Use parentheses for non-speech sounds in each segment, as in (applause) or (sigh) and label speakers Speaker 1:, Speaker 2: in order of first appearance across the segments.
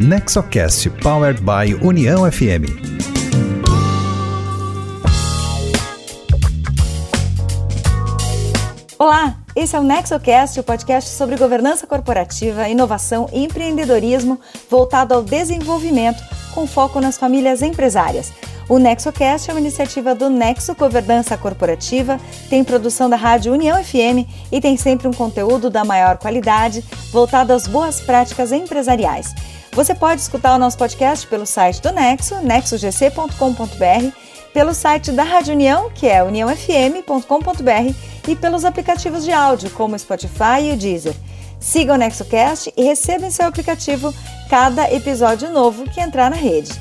Speaker 1: Nexocast Powered by União FM.
Speaker 2: Olá, esse é o NexoCast, o podcast sobre governança corporativa, inovação e empreendedorismo voltado ao desenvolvimento com foco nas famílias empresárias. O NexoCast é uma iniciativa do Nexo Governança Corporativa, tem produção da Rádio União FM e tem sempre um conteúdo da maior qualidade voltado às boas práticas empresariais. Você pode escutar o nosso podcast pelo site do Nexo, nexogc.com.br, pelo site da Rádio União, que é uniãofm.com.br, e pelos aplicativos de áudio, como o Spotify e o Deezer. Siga o NexoCast e receba em seu aplicativo cada episódio novo que entrar na rede.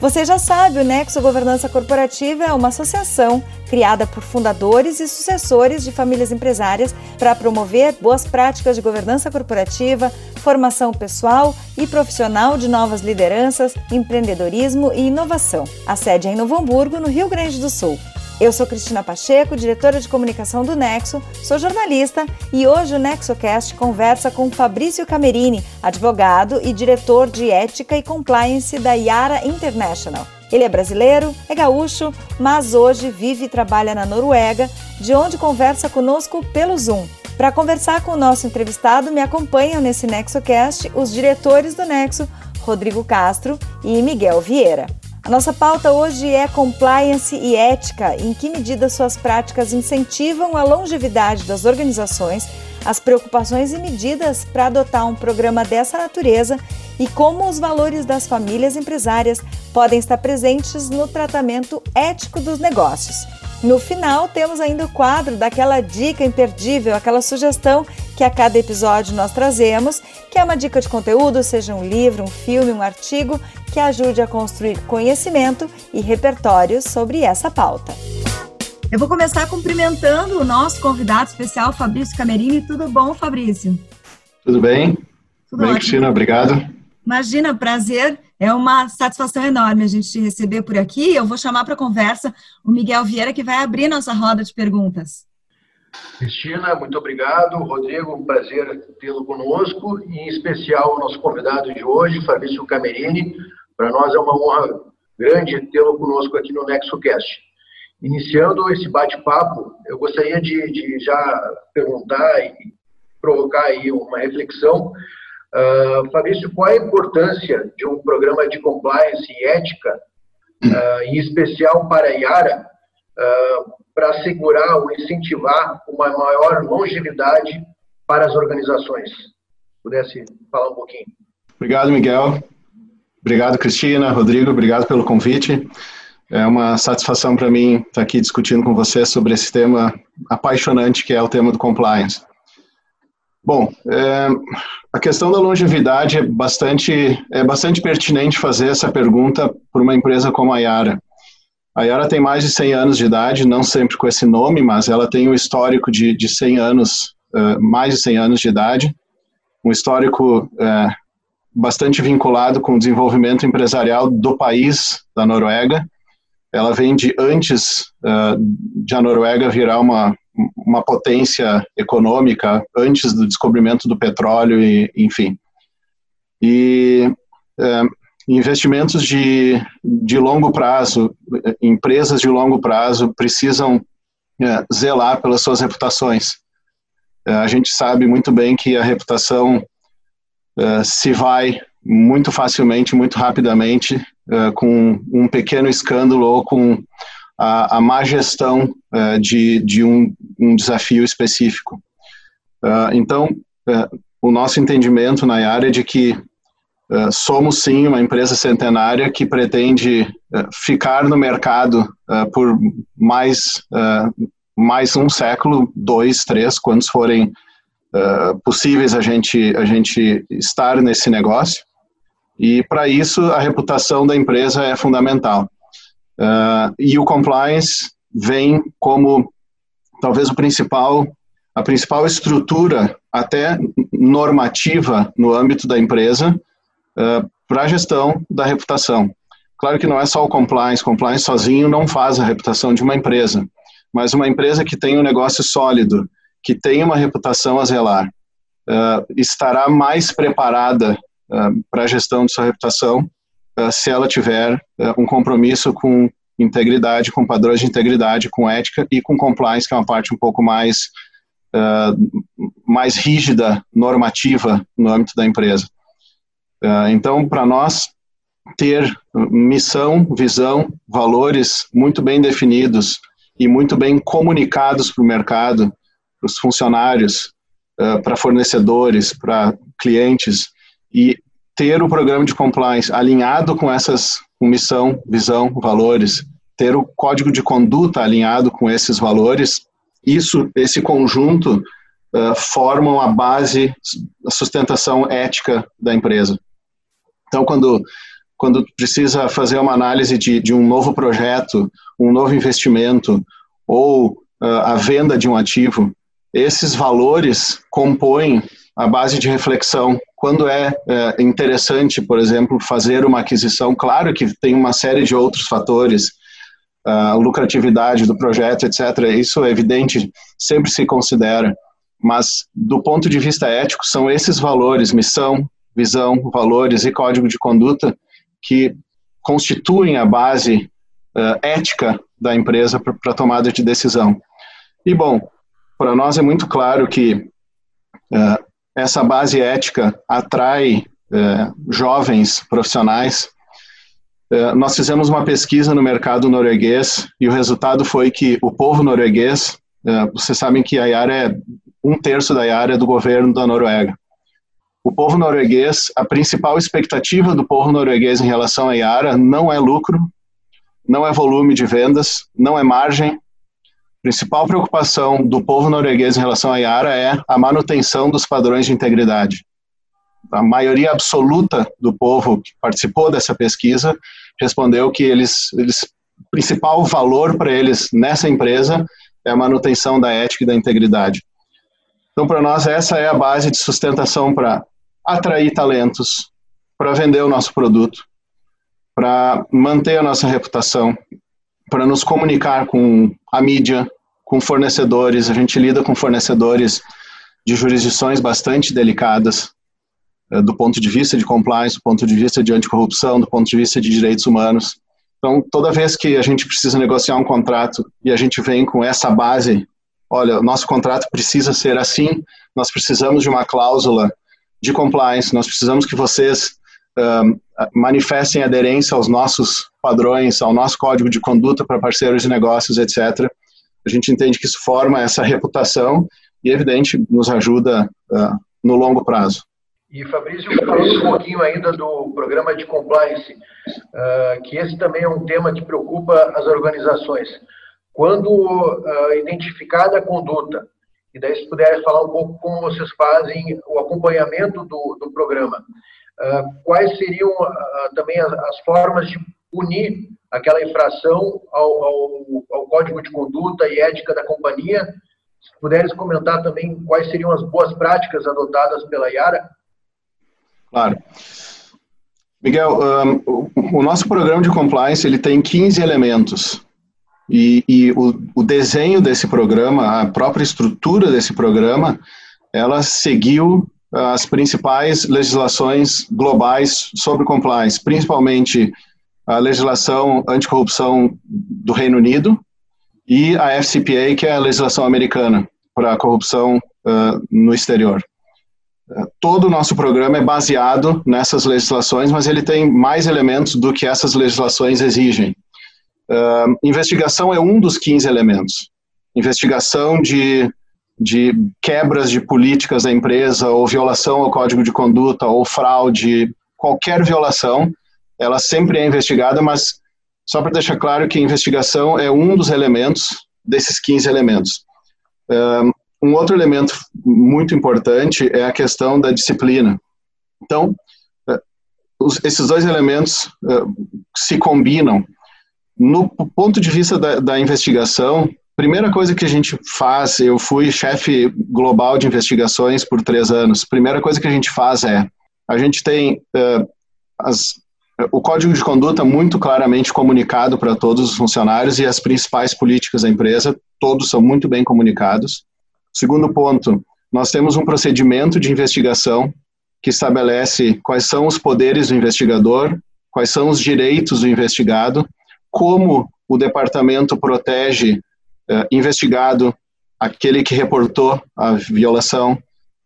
Speaker 2: Você já sabe, o Nexo Governança Corporativa é uma associação criada por fundadores e sucessores de famílias empresárias para promover boas práticas de governança corporativa, formação pessoal e profissional de novas lideranças, empreendedorismo e inovação. A sede é em Novo Hamburgo, no Rio Grande do Sul. Eu sou Cristina Pacheco, diretora de comunicação do Nexo, sou jornalista e hoje o NexoCast conversa com Fabrício Camerini, advogado e diretor de ética e compliance da Yara International. Ele é brasileiro, é gaúcho, mas hoje vive e trabalha na Noruega, de onde conversa conosco pelo Zoom. Para conversar com o nosso entrevistado, me acompanham nesse NexoCast os diretores do Nexo, Rodrigo Castro e Miguel Vieira. A nossa pauta hoje é compliance e ética, em que medida suas práticas incentivam a longevidade das organizações, as preocupações e medidas para adotar um programa dessa natureza e como os valores das famílias empresárias podem estar presentes no tratamento ético dos negócios. No final, temos ainda o quadro daquela dica imperdível, aquela sugestão que a cada episódio nós trazemos, que é uma dica de conteúdo, seja um livro, um filme, um artigo, que ajude a construir conhecimento e repertório sobre essa pauta. Eu vou começar cumprimentando o nosso convidado especial, Fabrício Camerini. Tudo bom, Fabrício?
Speaker 3: Tudo bem? Tudo bem, Cristina, obrigado.
Speaker 2: Imagina, prazer. É uma satisfação enorme a gente te receber por aqui. Eu vou chamar para conversa o Miguel Vieira, que vai abrir nossa roda de perguntas.
Speaker 3: Cristina, muito obrigado. Rodrigo, um prazer tê-lo conosco, e em especial o nosso convidado de hoje, Fabrício Camerini. Para nós é uma honra grande tê-lo conosco aqui no NexoCast. Iniciando esse bate-papo, eu gostaria de, de, já perguntar e provocar aí uma reflexão Uh, Fabrício, qual a importância de um programa de compliance e ética, uh, em especial para a IARA, uh, para assegurar ou incentivar uma maior longevidade para as organizações? Pudesse falar um pouquinho.
Speaker 4: Obrigado, Miguel. Obrigado, Cristina, Rodrigo, obrigado pelo convite. É uma satisfação para mim estar aqui discutindo com você sobre esse tema apaixonante que é o tema do compliance. Bom, é, a questão da longevidade é bastante, é bastante pertinente fazer essa pergunta por uma empresa como a Yara. A Yara tem mais de 100 anos de idade, não sempre com esse nome, mas ela tem um histórico de, de 100 anos, uh, mais de 100 anos de idade, um histórico uh, bastante vinculado com o desenvolvimento empresarial do país, da Noruega. Ela vem de antes uh, de a Noruega virar uma, uma potência econômica antes do descobrimento do petróleo e enfim e é, investimentos de, de longo prazo empresas de longo prazo precisam é, zelar pelas suas reputações a gente sabe muito bem que a reputação é, se vai muito facilmente muito rapidamente é, com um pequeno escândalo ou com a, a má gestão uh, de, de um, um, desafio específico. Uh, então, uh, o nosso entendimento na área é de que somos sim uma empresa centenária que pretende ficar no mercado por mais, mais um século, dois, três, quantos forem possíveis a gente, a gente estar nesse negócio. E para isso a reputação da empresa é fundamental. Uh, e o compliance vem como talvez o principal, a principal estrutura até normativa no âmbito da empresa uh, para a gestão da reputação. Claro que não é só o compliance, compliance sozinho não faz a reputação de uma empresa, mas uma empresa que tem um negócio sólido, que tem uma reputação a zelar, uh, estará mais preparada uh, para a gestão de sua reputação uh, se ela tiver um compromisso com integridade, com padrões de integridade, com ética e com compliance, que é uma parte um pouco mais, mais rígida, normativa no âmbito da empresa. então, para nós, ter missão, visão, valores muito bem definidos e muito bem comunicados para o mercado, para os funcionários, uh, para fornecedores, para clientes e ter o programa de compliance alinhado com essas com missão, visão, valores, ter o código de conduta alinhado com esses valores, isso, esse conjunto uh, formam a base, a sustentação ética da empresa. Então, quando quando precisa fazer uma análise de, de um novo projeto, um novo investimento ou uh, a venda de um ativo, esses valores compõem a base de reflexão. Quando é, é interessante, por exemplo, fazer uma aquisição, claro que tem uma série de outros fatores, a lucratividade do projeto, etc. Isso é evidente, sempre se considera. Mas, do ponto de vista ético, são esses valores, missão, visão, valores e código de conduta que constituem a base uh, ética da empresa para a tomada de decisão. E, bom, para nós é muito claro que uh, essa base ética atrai uh, jovens profissionais. nós fizemos uma pesquisa no mercado norueguês e o resultado foi que o povo norueguês, vocês sabem que a Yara é um terço da é do governo da Noruega o povo norueguês, a principal expectativa do povo norueguês em relação à Yara não é lucro, não é volume de vendas, não é margem. Principal preocupação do povo norueguês em relação à Yara é a manutenção dos padrões de integridade. A maioria absoluta do povo que participou dessa pesquisa respondeu que eles, eles principal valor para eles nessa empresa é a manutenção da ética e da integridade. Então, para nós, essa é a base de sustentação para atrair talentos, para vender o nosso produto, para manter a nossa reputação, para nos comunicar com a mídia, com fornecedores. A gente lida com fornecedores de jurisdições bastante delicadas, eh, do ponto de vista de compliance, do ponto de vista de anticorrupção, do ponto de vista de direitos humanos. Então, toda vez que a gente precisa negociar um contrato e a gente vem com essa base, olha, nosso contrato precisa ser assim, nós precisamos de uma cláusula de compliance, nós precisamos que vocês manifestem aderência aos nossos padrões, ao nosso código de conduta para parceiros de negócios, etc. A gente entende que isso forma essa reputação e, evidente, nos ajuda uh, no longo prazo.
Speaker 3: E Fabrício, falando um pouquinho ainda do programa de compliance, uh, que esse também é um tema que preocupa as organizações. Quando uh, identificada a conduta e daí, se puderem falar um pouco como vocês fazem o acompanhamento do, do programa. Uh, quais seriam também as, as, formas de punir aquela infração ao, ao, ao, Código de Conduta e Ética da companhia? Se puderes comentar também quais seriam as boas práticas adotadas pela Yara?
Speaker 4: Claro. Miguel, um, o, nosso programa de compliance ele tem 15 elementos. E, e o, o, desenho desse programa, a própria estrutura desse programa, ela seguiu as principais legislações globais sobre compliance, principalmente a legislação anticorrupção do Reino Unido e a FCPA, que é a legislação americana para a corrupção uh, no exterior. Todo o nosso programa é baseado nessas legislações, mas ele tem mais elementos do que essas legislações exigem. Uh, investigação é um dos 15 elementos. Investigação de, de quebras de políticas da empresa, ou violação ao código de conduta, ou fraude, qualquer violação, ela sempre é investigada, mas só para deixar claro que a investigação é um dos elementos desses 15 elementos. Um outro elemento muito importante é a questão da disciplina. Então, os, esses dois elementos se combinam no ponto de vista da, da investigação, primeira coisa que a gente faz, eu fui chefe global de investigações por três anos. Primeira coisa que a gente faz é, a gente tem uh, as, o código de conduta muito claramente comunicado para todos os funcionários e as principais políticas da empresa, todos são muito bem comunicados. Segundo ponto, nós temos um procedimento de investigação que estabelece quais são os poderes do investigador, quais são os direitos do investigado, como o departamento protege eh, investigado, aquele que reportou a violação,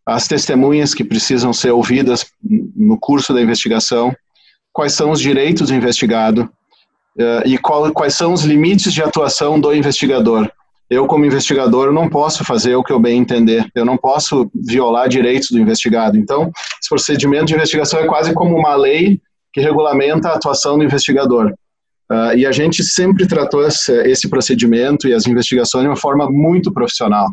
Speaker 4: as testemunhas que precisam ser ouvidas no curso da investigação, quais são os direitos do investigado eh, e qual, quais são os limites de atuação do investigador eu, como investigador, não posso fazer o que eu bem entender, eu não posso violar direitos do investigado. Então, esse procedimento de investigação é quase como uma lei que regulamenta a atuação do investigador. Uh, e a gente sempre tratou esse, esse procedimento e as investigações de uma forma muito profissional.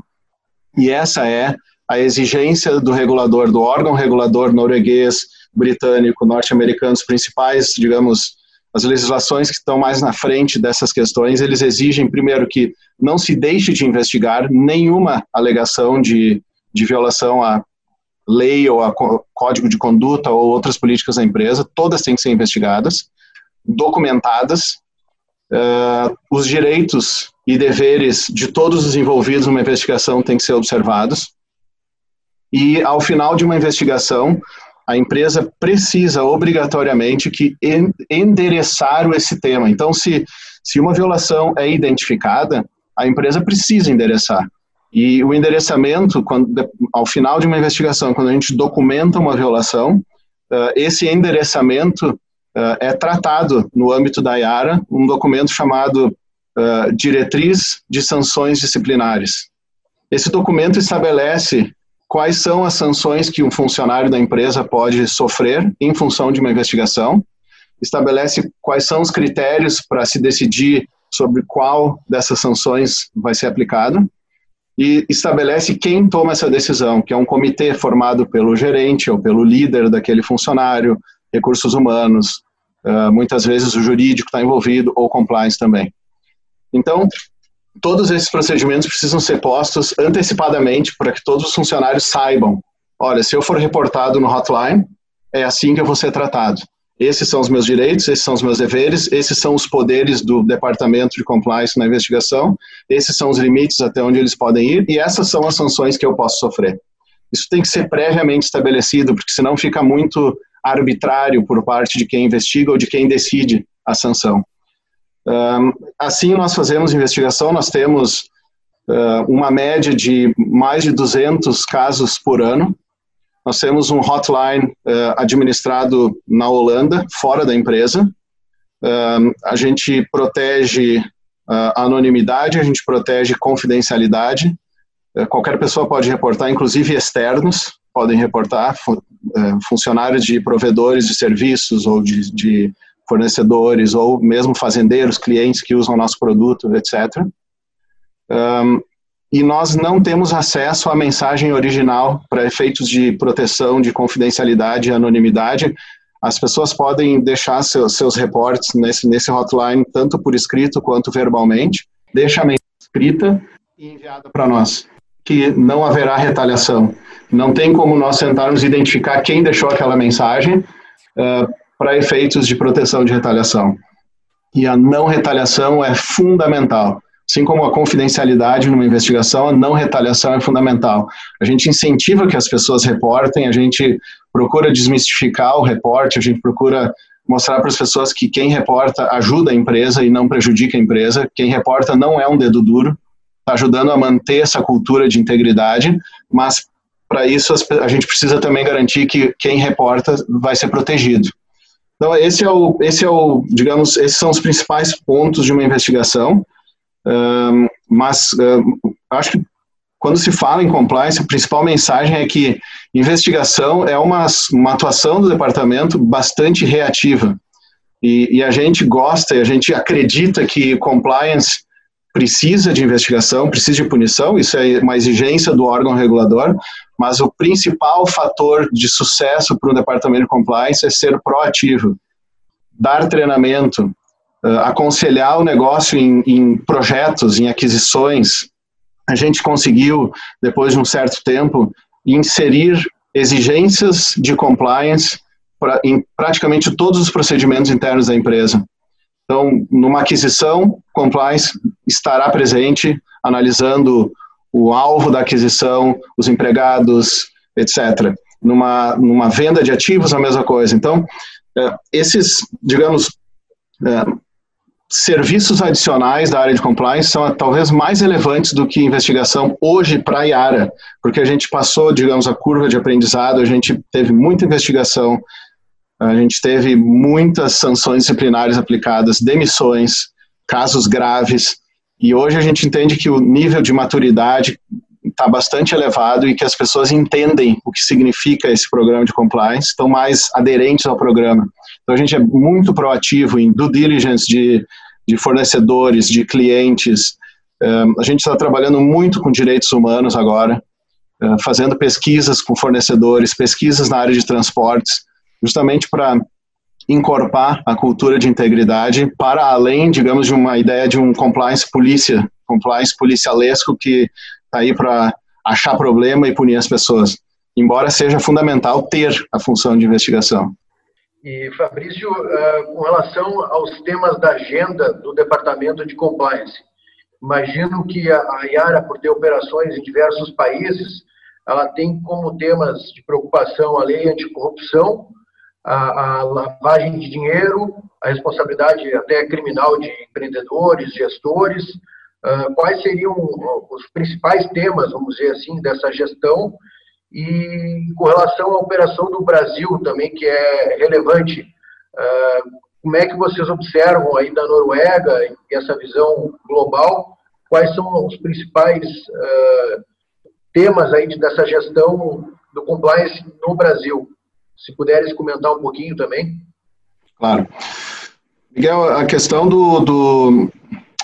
Speaker 4: E essa é a exigência do regulador, do órgão regulador norueguês, britânico, norte-americano, os principais, digamos, as legislações que estão mais na frente dessas questões, eles exigem, primeiro, que não se deixe de investigar nenhuma alegação de, de violação à lei ou a código de conduta ou outras políticas da empresa, todas têm que ser investigadas, documentadas, uh, os direitos e deveres de todos os envolvidos numa investigação têm que ser observados, e ao final de uma investigação, a empresa precisa obrigatoriamente que endereçar esse tema. Então, se, se uma violação é identificada, a empresa precisa endereçar. E o endereçamento, quando, ao final de uma investigação, quando a gente documenta uma violação, uh, esse endereçamento uh, é tratado no âmbito da IARA, um documento chamado uh, Diretriz de Sanções Disciplinares. Esse documento estabelece quais são as sanções que um funcionário da empresa pode sofrer em função de uma investigação, estabelece quais são os critérios para se decidir sobre qual dessas sanções vai ser aplicado e estabelece quem toma essa decisão, que é um comitê formado pelo gerente ou pelo líder daquele funcionário, recursos humanos, muitas vezes o jurídico está envolvido ou compliance também. Então, todos esses procedimentos precisam ser postos antecipadamente para que todos os funcionários saibam: olha, se eu for reportado no hotline, é assim que eu vou ser tratado. Esses são os meus direitos, esses são os meus deveres, esses são os poderes do departamento de compliance na investigação, esses são os limites até onde eles podem ir e essas são as sanções que eu posso sofrer. Isso tem que ser previamente estabelecido, porque senão fica muito arbitrário por parte de quem investiga ou de quem decide a sanção. Assim, nós fazemos investigação, nós temos uma média de mais de 200 casos por ano. Nós temos um hotline uh, administrado na Holanda, fora da empresa. A gente protege a anonimidade, a gente protege confidencialidade. qualquer pessoa pode reportar, inclusive externos podem reportar, funcionários de provedores de serviços ou de, de fornecedores ou mesmo fazendeiros, clientes que usam nosso produto, etc. Um, e nós não temos acesso à mensagem original para efeitos de proteção, de confidencialidade e anonimidade. As pessoas podem deixar seus, seus reportes nesse, nesse hotline, tanto por escrito quanto verbalmente. Deixa a mensagem escrita e enviada para nós, que não haverá retaliação. Não tem como nós tentarmos identificar quem deixou aquela mensagem, uh, para efeitos de proteção de retaliação. E a não retaliação é fundamental. Assim como a confidencialidade numa investigação, a não retaliação é fundamental. A gente incentiva que as pessoas reportem, a gente procura desmistificar o reporte, a gente procura mostrar para as pessoas que quem reporta ajuda a empresa e não prejudica a empresa. Quem reporta não é um dedo duro, está ajudando a manter essa cultura de integridade, mas para isso a gente precisa também garantir que quem reporta vai ser protegido. Então, esse é o, esse é o, digamos, esses são os principais pontos de uma investigação, um, mas um, acho que quando se fala em compliance, a principal mensagem é que investigação é uma, uma atuação do departamento bastante reativa. E, e, a gente gosta a gente acredita que compliance precisa de investigação, precisa de punição, isso é uma exigência do órgão regulador, mas o principal fator de sucesso para o departamento de compliance é ser proativo, dar treinamento, uh, aconselhar o negócio em, em projetos, em aquisições. A gente conseguiu, depois de um certo tempo, inserir exigências de compliance pra, em praticamente todos os procedimentos internos da empresa. Então, numa aquisição, compliance estará presente, analisando o alvo da aquisição, os empregados, etc. Numa, numa venda de ativos, a mesma coisa. Então, é, esses, digamos, é, serviços adicionais da área de compliance são talvez mais relevantes do que investigação hoje para a IARA, porque a gente passou, digamos, a curva de aprendizado, a gente teve muita investigação, a gente teve muitas sanções disciplinares aplicadas, demissões, casos graves, e hoje a gente entende que o nível de maturidade está bastante elevado e que as pessoas entendem o que significa esse programa de compliance, estão mais aderentes ao programa. Então a gente é muito proativo em due diligence de, de fornecedores, de clientes. Um, a gente está trabalhando muito com direitos humanos agora, fazendo pesquisas com fornecedores, pesquisas na área de transportes, justamente para encorpar a cultura de integridade para além, digamos, de uma ideia de um compliance polícia, compliance policialesco que está aí para achar problema e punir as pessoas, embora seja fundamental ter a função de investigação.
Speaker 3: E, Fabrício, uh, com relação aos temas da agenda do Departamento de Compliance, imagino que a, a IARA, por ter operações em diversos países, ela tem como temas de preocupação a lei anticorrupção, a, a, lavagem de dinheiro, a responsabilidade até criminal de empreendedores, gestores, uh, quais seriam os principais temas, vamos dizer assim, dessa gestão? E com relação à operação do Brasil também, que é relevante, uh, como é que vocês observam aí da Noruega e essa visão global, quais são os principais uh, temas aí dessa gestão do compliance no Brasil? Se puderes comentar um pouquinho também.
Speaker 4: Claro. Miguel, a questão do, do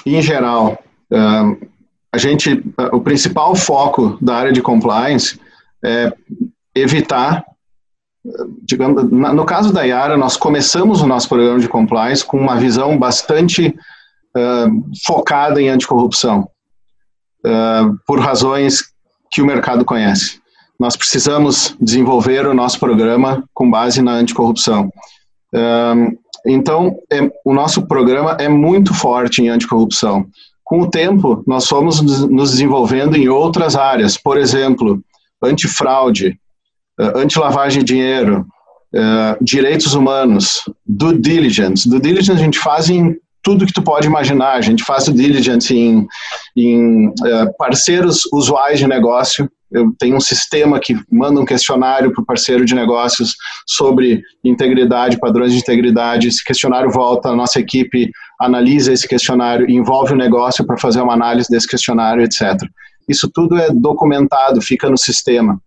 Speaker 4: em geral, uh, a gente, uh, o principal foco da área de compliance é evitar, digamos, no caso da Yara, nós começamos o nosso programa de compliance com uma visão bastante uh, focada em anticorrupção, por razões que o mercado conhece nós precisamos desenvolver o nosso programa com base na anticorrupção. então, é, o nosso programa é muito forte em anticorrupção. Com o tempo, nós fomos nos desenvolvendo em outras áreas, por exemplo, antifraude, uh, antilavagem de dinheiro, uh, direitos humanos, due diligence. Due diligence a gente faz em tudo que tu pode imaginar. A gente faz due diligence em, em uh, parceiros usuais de negócio, eu tenho um sistema que manda um questionário para o parceiro de negócios sobre integridade, padrões de integridade. Esse questionário volta, a nossa equipe analisa esse questionário, envolve o negócio para fazer uma análise desse questionário, etc. Isso tudo é documentado, fica no sistema.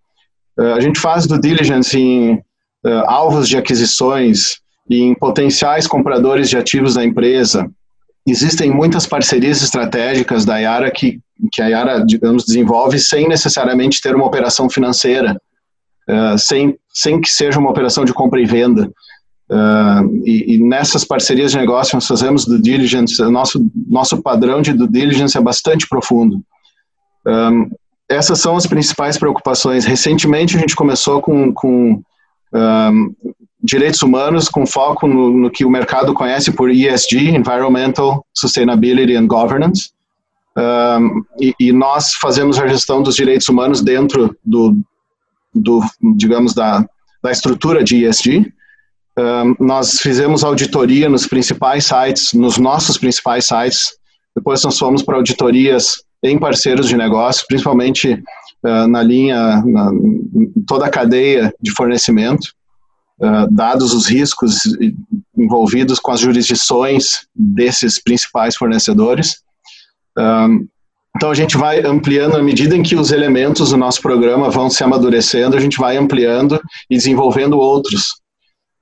Speaker 4: Uh, a gente faz do diligence em uh, alvos de aquisições, em potenciais compradores de ativos da empresa. Existem muitas parcerias estratégicas da Yara que que a Yara, digamos, desenvolve sem necessariamente ter uma operação financeira, uh, sem, sem que seja uma operação de compra e venda. Uh, e, e, nessas parcerias de negócio nós fazemos do diligence, nosso, nosso padrão de due diligence é bastante profundo. Um, essas são as principais preocupações. Recentemente a gente começou com, com um, direitos humanos, com foco no, no, que o mercado conhece por ESG, Environmental Sustainability and Governance, um, e, e, nós fazemos a gestão dos direitos humanos dentro do, do digamos, da, da estrutura de ESG. Um, nós fizemos auditoria nos principais sites, nos nossos principais sites. Depois nós fomos para auditorias em parceiros de negócio, principalmente uh, na linha, na, toda a cadeia de fornecimento, uh, dados os riscos envolvidos com as jurisdições desses principais fornecedores. Um, então a gente vai ampliando à medida em que os elementos do nosso programa vão se amadurecendo, a gente vai ampliando e desenvolvendo outros.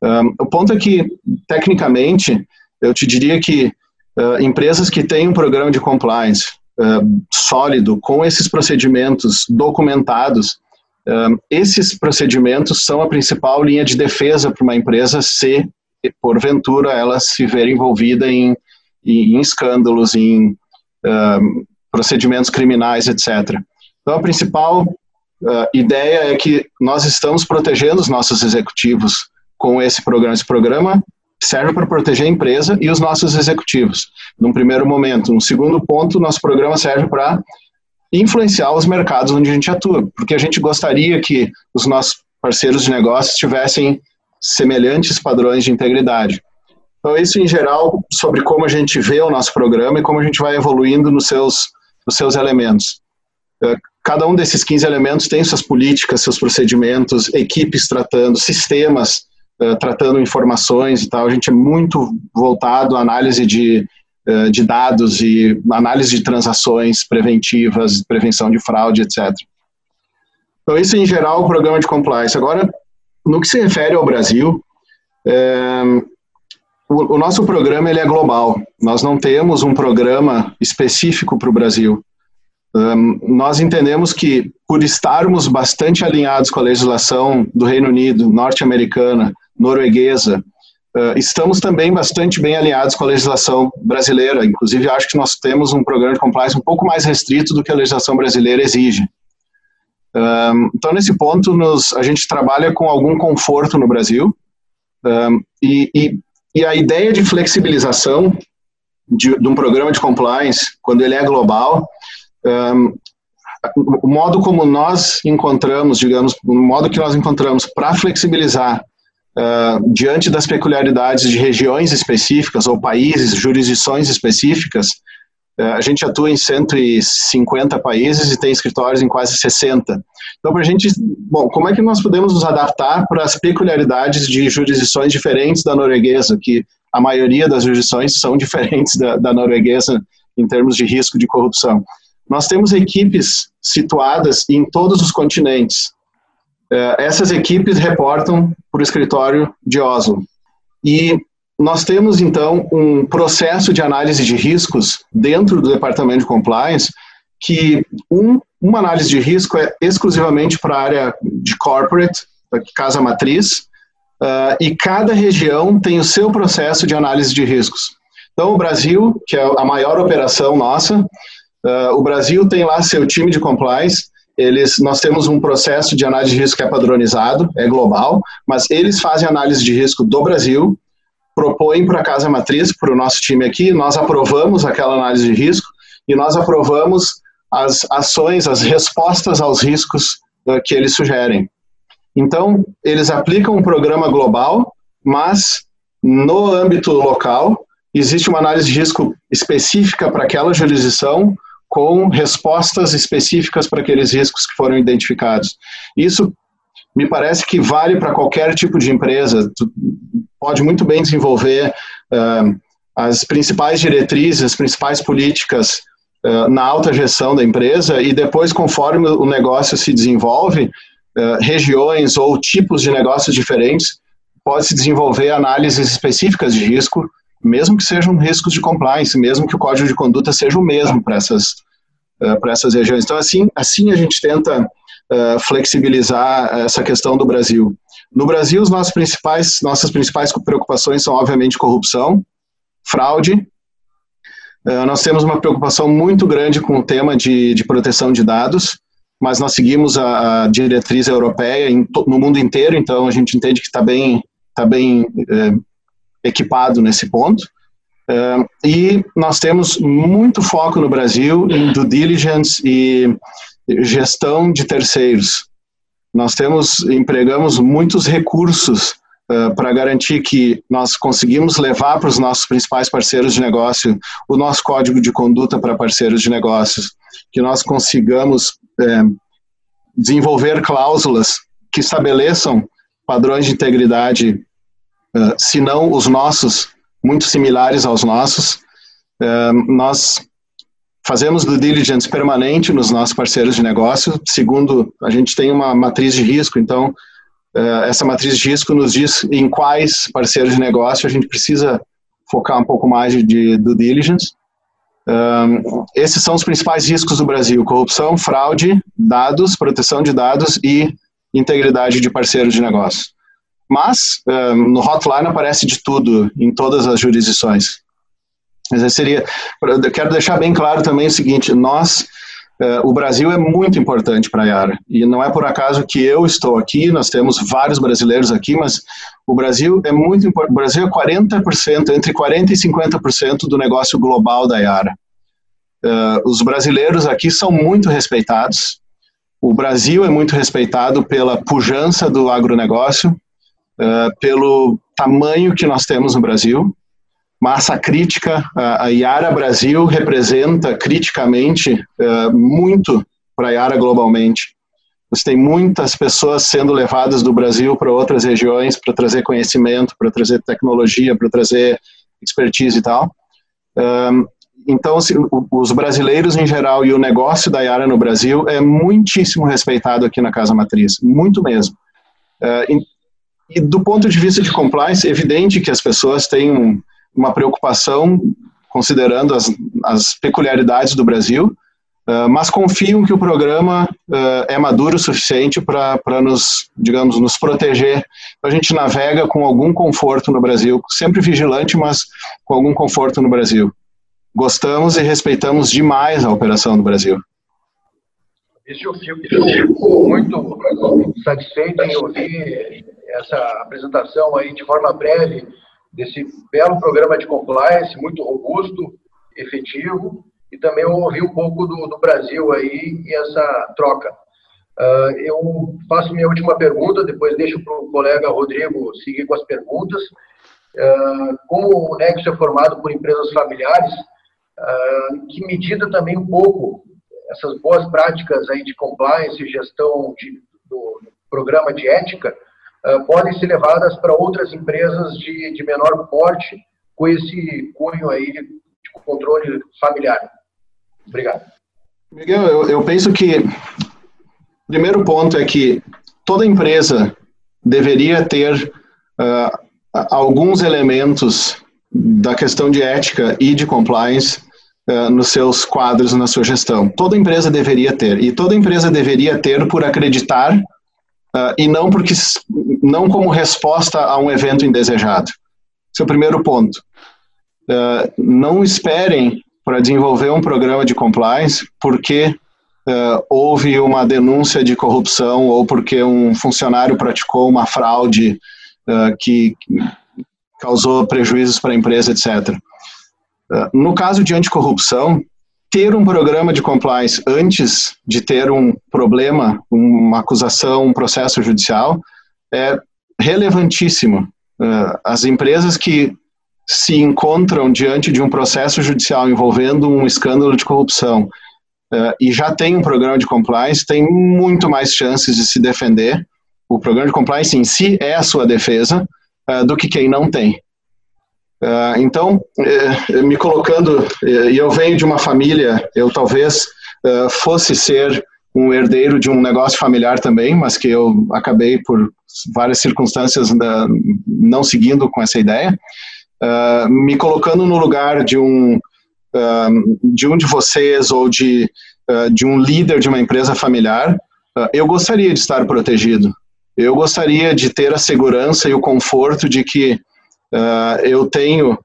Speaker 4: Um, o ponto é que, tecnicamente, eu te diria que uh, empresas que têm um programa de compliance uh, sólido, com esses procedimentos documentados, esses procedimentos são a principal linha de defesa para uma empresa se, porventura, ela se ver envolvida em, em, escândalos, em procedimentos criminais, etc. Então, a principal uh, ideia é que nós estamos protegendo os nossos executivos com esse programa. Esse programa serve para proteger a empresa e os nossos executivos, num primeiro momento. No segundo ponto, nosso programa serve para influenciar os mercados onde a gente atua, porque a gente gostaria que os nossos parceiros de negócios tivessem semelhantes padrões de integridade. Então, isso em geral sobre como a gente vê o nosso programa e como a gente vai evoluindo nos seus, nos seus elementos. É, cada um desses 15 elementos tem suas políticas, seus procedimentos, equipes tratando, sistemas uh, tratando informações e tal. A gente é muito voltado à análise de, de dados e análise de transações preventivas, prevenção de fraude, etc. Então, isso em geral o programa de compliance. Agora, no que se refere ao Brasil, é, o, o, nosso programa ele é global. Nós não temos um programa específico para o Brasil. Nós entendemos que, por estarmos bastante alinhados com a legislação do Reino Unido, norte-americana, norueguesa, estamos também bastante bem alinhados com a legislação brasileira. Inclusive, acho que nós temos um programa de compliance um pouco mais restrito do que a legislação brasileira exige. Um, então, nesse ponto, nos, a gente trabalha com algum conforto no Brasil um, e, e, e, a ideia de flexibilização de, de, um programa de compliance, quando ele é global, o modo como nós encontramos, digamos, o modo que nós encontramos para flexibilizar uh, diante das peculiaridades de regiões específicas ou países, jurisdições específicas, é, a gente atua em 150 países e tem escritórios em quase 60. Então, para a gente, bom, como é que nós podemos nos adaptar para as peculiaridades de jurisdições diferentes da norueguesa, que a maioria das jurisdições são (laughs) diferentes da, da norueguesa em termos de risco de corrupção? Nós temos equipes situadas em todos os continentes. É, essas equipes reportam para o escritório de Oslo. E nós temos, então, um processo de análise de riscos dentro do departamento de compliance, que um, uma análise de risco é exclusivamente para a área de corporate, casa matriz, uh, e cada região tem o seu processo de análise de riscos. Então, o Brasil, que é a maior operação nossa, uh, o Brasil tem lá seu time de compliance, eles, nós temos um processo de análise de risco que é padronizado, é global, mas eles fazem análise de risco do Brasil, propõe para a casa matriz, para o nosso time aqui, nós aprovamos aquela análise de risco e nós aprovamos as ações, as respostas aos riscos uh, que eles sugerem. Então, eles aplicam um programa global, mas no âmbito local existe uma análise de risco específica para aquela jurisdição com respostas específicas para aqueles riscos que foram identificados. Isso me parece que vale para qualquer tipo de empresa. Tu pode muito bem desenvolver uh, as principais diretrizes, as principais políticas uh, na alta gestão da empresa e depois, conforme o negócio se desenvolve, uh, regiões ou tipos de negócios diferentes, pode-se desenvolver análises específicas de risco, mesmo que sejam riscos de compliance, mesmo que o código de conduta seja o mesmo para essas, para essas regiões. Então, assim, assim a gente tenta uh, flexibilizar essa questão do Brasil. No Brasil, os nossos principais, nossas principais preocupações são, obviamente, corrupção, fraude. Uh, nós temos uma preocupação muito grande com o tema de, de proteção de dados, mas nós seguimos a, a diretriz europeia em, no mundo inteiro, então a gente entende que está bem, tá bem uh, equipado nesse ponto. E nós temos muito foco no Brasil em due diligence e gestão de terceiros. Nós temos, empregamos muitos recursos uh, para garantir que nós conseguimos levar para os nossos principais parceiros de negócio o nosso código de conduta para parceiros de negócios, que nós consigamos desenvolver cláusulas que estabeleçam padrões de integridade, uh, se não os nossos, muito similares aos nossos. nós Fazemos due diligence permanente nos nossos parceiros de negócio. Segundo, a gente tem uma matriz de risco, então eh, essa matriz de risco nos diz em quais parceiros de negócio a gente precisa focar um pouco mais de due diligence. Um, esses são os principais riscos do Brasil: corrupção, fraude, dados, proteção de dados e integridade de parceiros de negócio. Mas um, no hotline aparece de tudo em todas as jurisdições. Mas seria, eu quero deixar bem claro também o seguinte: nós, uh, o Brasil é muito importante para a Yara e não é por acaso que eu estou aqui. Nós temos vários brasileiros aqui, mas o Brasil é muito importante. O Brasil é 40%, entre 40 e 50% do negócio global da Yara. os brasileiros aqui são muito respeitados. O Brasil é muito respeitado pela pujança do agronegócio, pelo tamanho que nós temos no Brasil. Massa crítica, a Iara Brasil representa criticamente muito para a Iara globalmente. Você tem muitas pessoas sendo levadas do Brasil para outras regiões para trazer conhecimento, para trazer tecnologia, para trazer expertise e tal. então, os brasileiros em geral e o negócio da Yara no Brasil é muitíssimo respeitado aqui na Casa Matriz, muito mesmo. E do ponto de vista de compliance, é evidente que as pessoas têm uma preocupação considerando as, as peculiaridades do Brasil, ah, mas confiam que o programa uh, é maduro o suficiente para nos, digamos, nos proteger. A gente navega com algum conforto no Brasil, sempre vigilante, mas com algum conforto no Brasil. Gostamos e respeitamos demais a operação do Brasil.
Speaker 3: Esse eu fico muito satisfeito em ouvir essa apresentação aí de forma breve desse belo programa de compliance, muito robusto, efetivo, e também eu ouvi um pouco do, do Brasil aí e essa troca. Uh, eu faço minha última pergunta, depois deixo para o colega Rodrigo seguir com as perguntas. Uh, como o Nexo é formado por empresas familiares, uh, que medida também um pouco essas boas práticas aí de compliance gestão de, do programa de ética podem ser levadas para outras empresas de, de menor porte com esse cunho aí de controle familiar? Obrigado.
Speaker 4: Miguel, eu, eu penso que o primeiro ponto é que toda empresa deveria ter uh, alguns elementos da questão de ética e de compliance uh, nos seus quadros, na sua gestão. Toda empresa deveria ter. E toda empresa deveria ter por acreditar uh, e não, porque, não como resposta a um evento indesejado. Esse é o primeiro ponto. não esperem para desenvolver um programa de compliance porque uh, houve uma denúncia de corrupção ou porque um funcionário praticou uma fraude uh, que causou prejuízos para a empresa, etc. Uh, no caso de anticorrupção, ter um programa de compliance antes de ter um problema, uma acusação, um processo judicial, é relevantíssimo. As empresas que se encontram diante de um processo judicial envolvendo um escândalo de corrupção uh, e já tem um programa de compliance, tem muito mais chances de se defender. O programa de compliance em si é a sua defesa uh, do que quem não tem. Uh, então, me colocando, e eu venho de uma família, eu talvez fosse ser um herdeiro de um negócio familiar também, mas que eu acabei por várias circunstâncias não seguindo com essa ideia uh, me colocando no lugar de um, de, um de vocês ou de, de um líder de uma empresa familiar, eu gostaria de estar protegido. Eu gostaria de ter a segurança e o conforto de que eu tenho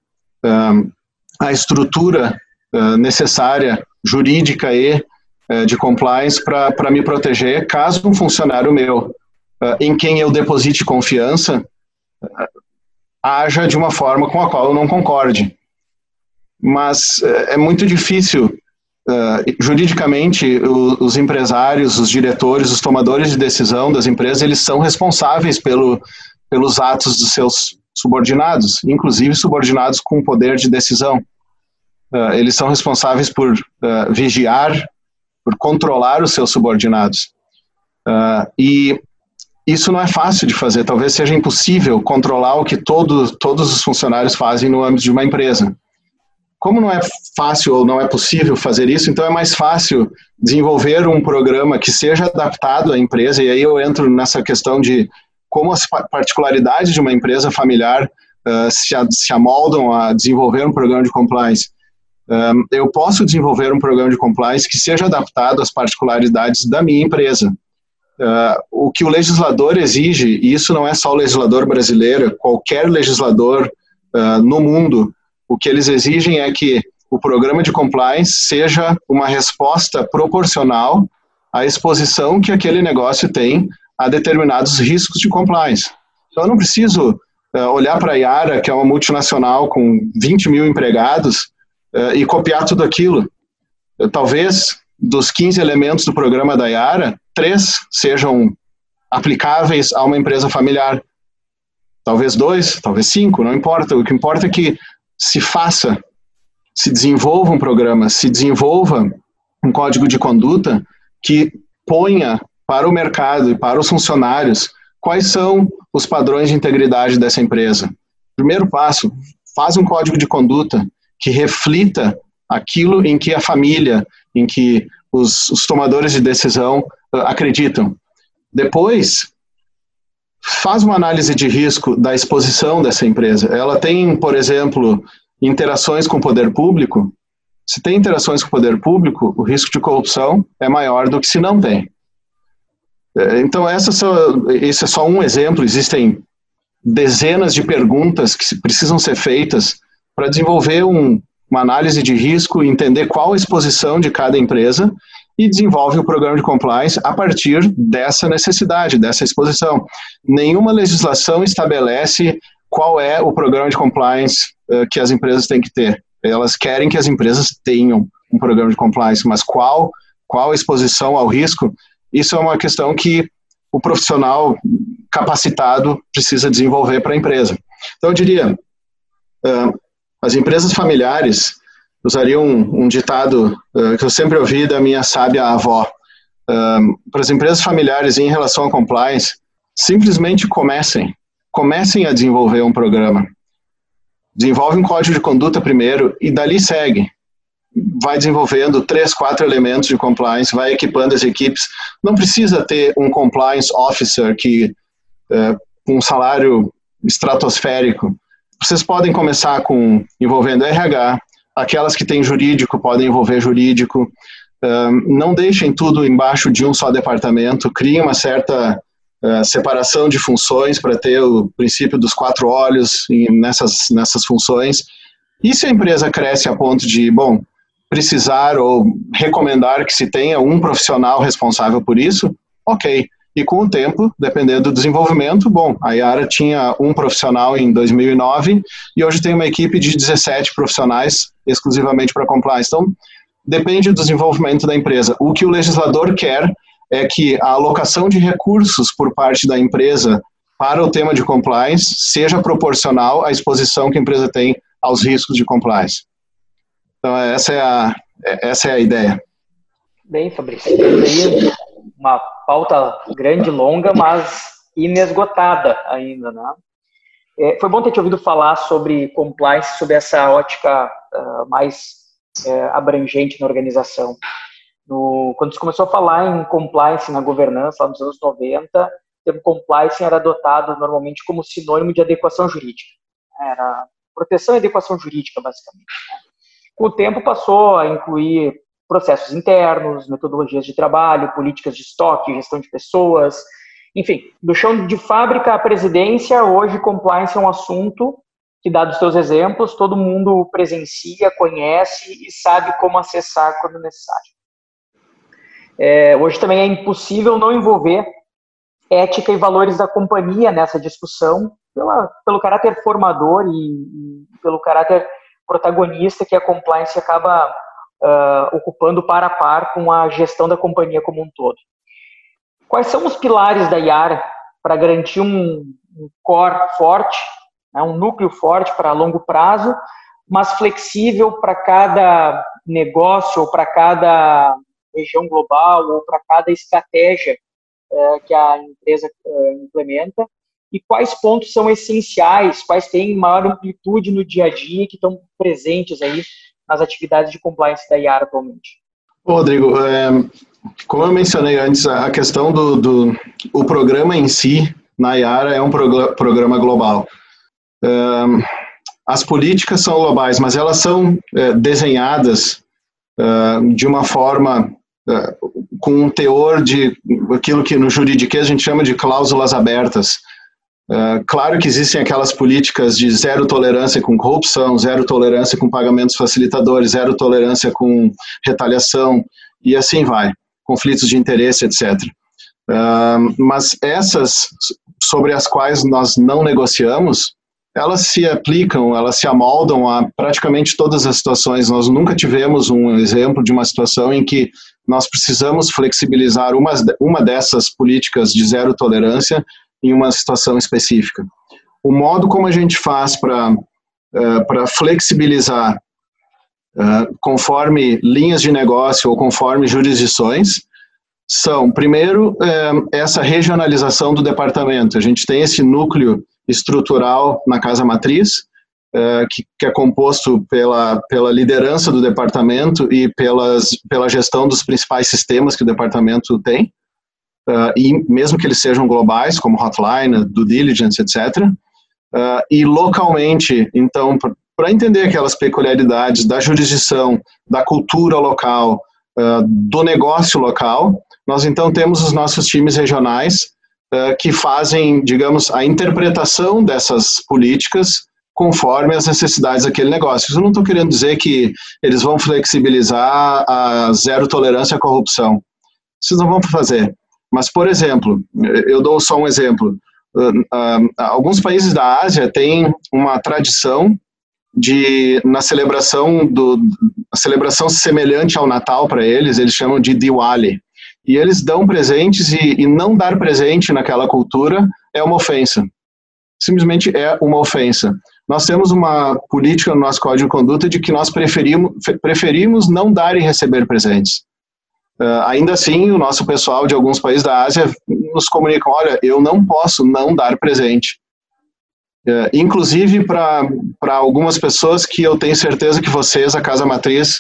Speaker 4: a estrutura necessária, jurídica e de compliance para me proteger caso um funcionário meu, em quem eu deposite confiança, haja de uma forma com a qual eu não concorde. Mas é, é muito difícil, uh, juridicamente, o, os empresários, os diretores, os tomadores de decisão das empresas, eles são responsáveis pelo, pelos atos dos seus subordinados, inclusive subordinados com poder de decisão. Uh, eles são responsáveis por uh, vigiar, por controlar os seus subordinados. e isso não é fácil de fazer, talvez seja impossível controlar o que todo, todos os funcionários fazem no âmbito de uma empresa. Como não é fácil ou não é possível fazer isso, então é mais fácil desenvolver um programa que seja adaptado à empresa, e aí eu entro nessa questão de como as particularidades de uma empresa familiar uh, se, se amoldam a desenvolver um programa de compliance. Um, eu posso desenvolver um programa de compliance que seja adaptado às particularidades da minha empresa. Uh, o que o legislador exige, e isso não é só o legislador brasileiro, qualquer legislador uh, no mundo, o que eles exigem é que o programa de compliance seja uma resposta proporcional à exposição que aquele negócio tem a determinados riscos de compliance. Então, eu não preciso uh, olhar para a Yara, que é uma multinacional com 20 mil empregados, e copiar tudo aquilo. talvez dos 15 elementos do programa da Yara, três sejam aplicáveis a uma empresa familiar. Talvez dois, talvez cinco, não importa. O que importa é que se faça, se desenvolva um programa, se desenvolva um código de conduta que ponha para o mercado e para os funcionários quais são os padrões de integridade dessa empresa. Primeiro passo, faz um código de conduta que reflita aquilo em que a família, em que os, os tomadores de decisão uh, acreditam. Depois, faz uma análise de risco da exposição dessa empresa. Ela tem, por exemplo, interações com o poder público. Se tem interações com o poder público, o risco de corrupção é maior do que se não tem. É, então, só, esse é só um exemplo, existem dezenas de perguntas que precisam ser feitas para desenvolver um, uma análise de risco, entender qual a exposição de cada empresa e desenvolve o programa de compliance a partir dessa necessidade, dessa exposição. Nenhuma legislação estabelece qual é o programa de compliance uh, que as empresas têm que ter. Elas querem que as empresas tenham um programa de compliance, mas qual, qual a exposição ao risco, isso é uma questão que o profissional capacitado precisa desenvolver para a empresa. Então, eu diria, as empresas familiares usariam um, ditado que eu sempre ouvi da minha sábia avó. Para as empresas familiares em relação a compliance, simplesmente comecem. Comecem a desenvolver um programa. Desenvolve um código de conduta primeiro e dali segue. Vai desenvolvendo três, quatro elementos de compliance, vai equipando as equipes. Não precisa ter um compliance officer que com um salário estratosférico vocês podem começar com envolvendo RH, aquelas que têm jurídico podem envolver jurídico. não deixem tudo embaixo de um só departamento, criem uma certa uh, separação de funções para ter o princípio dos quatro olhos nessas, nessas funções. E se a empresa cresce a ponto de, bom, precisar ou recomendar que se tenha um profissional responsável por isso, ok. E com o tempo, dependendo do desenvolvimento, bom, a Yara tinha um profissional em 2009 e hoje tem uma equipe de 17 profissionais exclusivamente para compliance. Então, depende do desenvolvimento da empresa. O que o legislador quer é que a alocação de recursos por parte da empresa para o tema de compliance seja proporcional à exposição que a empresa tem aos riscos de compliance. Então, essa é a, essa é a ideia.
Speaker 5: Bem, Fabrício, uma pauta grande, longa, mas inesgotada ainda, né? É, foi bom ter te ouvido falar sobre compliance, sobre essa ótica uh, mais uh, abrangente na organização. No, quando se começou a falar em compliance na governança, lá nos anos 90, o termo compliance era adotado normalmente como sinônimo de adequação jurídica. Era proteção e adequação jurídica, basicamente. Né? Com o tempo passou a incluir processos internos, metodologias de trabalho, políticas de estoque, gestão de pessoas, enfim, do chão de fábrica à presidência, hoje compliance é um assunto que, dados os seus exemplos, todo mundo presencia, conhece e sabe como acessar quando necessário. É, hoje também é impossível não envolver ética e valores da companhia nessa discussão, pela, pelo caráter formador e, e pelo caráter protagonista que a compliance acaba uh, ocupando par a par com a gestão da companhia como um todo. Quais são os pilares da Yara para garantir um, um core forte, né, um núcleo forte para longo prazo, mas flexível para cada negócio ou para cada região global ou para cada estratégia uh, que a empresa uh, implementa? E quais pontos são essenciais, quais têm maior amplitude no dia a dia que estão presentes aí nas atividades de compliance da IAR atualmente?
Speaker 4: Rodrigo, é, como eu mencionei antes, a questão do, do o programa em si na IARA é um programa global. É, as políticas são globais, mas elas são é, desenhadas é, de uma forma é, com um teor de aquilo que no juridiquês a gente chama de cláusulas abertas. Uh, claro que existem aquelas políticas de zero tolerância com corrupção, zero tolerância com pagamentos facilitadores, zero tolerância com retaliação e assim vai, conflitos de interesse, etc. Uh, mas essas sobre as quais nós não negociamos, elas se aplicam, elas se amoldam a praticamente todas as situações. Nós nunca tivemos um exemplo de uma situação em que nós precisamos flexibilizar uma, uma dessas políticas de zero tolerância em uma situação específica. O modo como a gente faz para uh, flexibilizar uh, conforme linhas de negócio ou conforme jurisdições são, primeiro, uh, essa regionalização do departamento. A gente tem esse núcleo estrutural na casa matriz, que, que, é composto pela, pela liderança do departamento e pelas, pela gestão dos principais sistemas que o departamento tem, uh, e mesmo que eles sejam globais, como hotline, due diligence, etc. Uh, e localmente, então, para entender aquelas peculiaridades da jurisdição, da cultura local, do negócio local, nós então temos os nossos times regionais que fazem, digamos, a interpretação dessas políticas conforme as necessidades daquele negócio. Eu não estou querendo dizer que eles vão flexibilizar a zero tolerância à corrupção. Isso não vão fazer. Mas, por exemplo, eu dou só um exemplo. Uh, uh, alguns países da Ásia têm uma tradição de na celebração do celebração semelhante ao Natal para eles, eles chamam de Diwali e eles dão presentes e, e não dar presente naquela cultura é uma ofensa. Simplesmente é uma ofensa. Nós temos uma política no nosso código de conduta de que nós preferimos, preferimos não dar e receber presentes. Uh, ainda assim, o nosso pessoal de alguns países da Ásia nos comunicam: olha, eu não posso não dar presente. Uh, inclusive para algumas pessoas que eu tenho certeza que vocês, a Casa Matriz,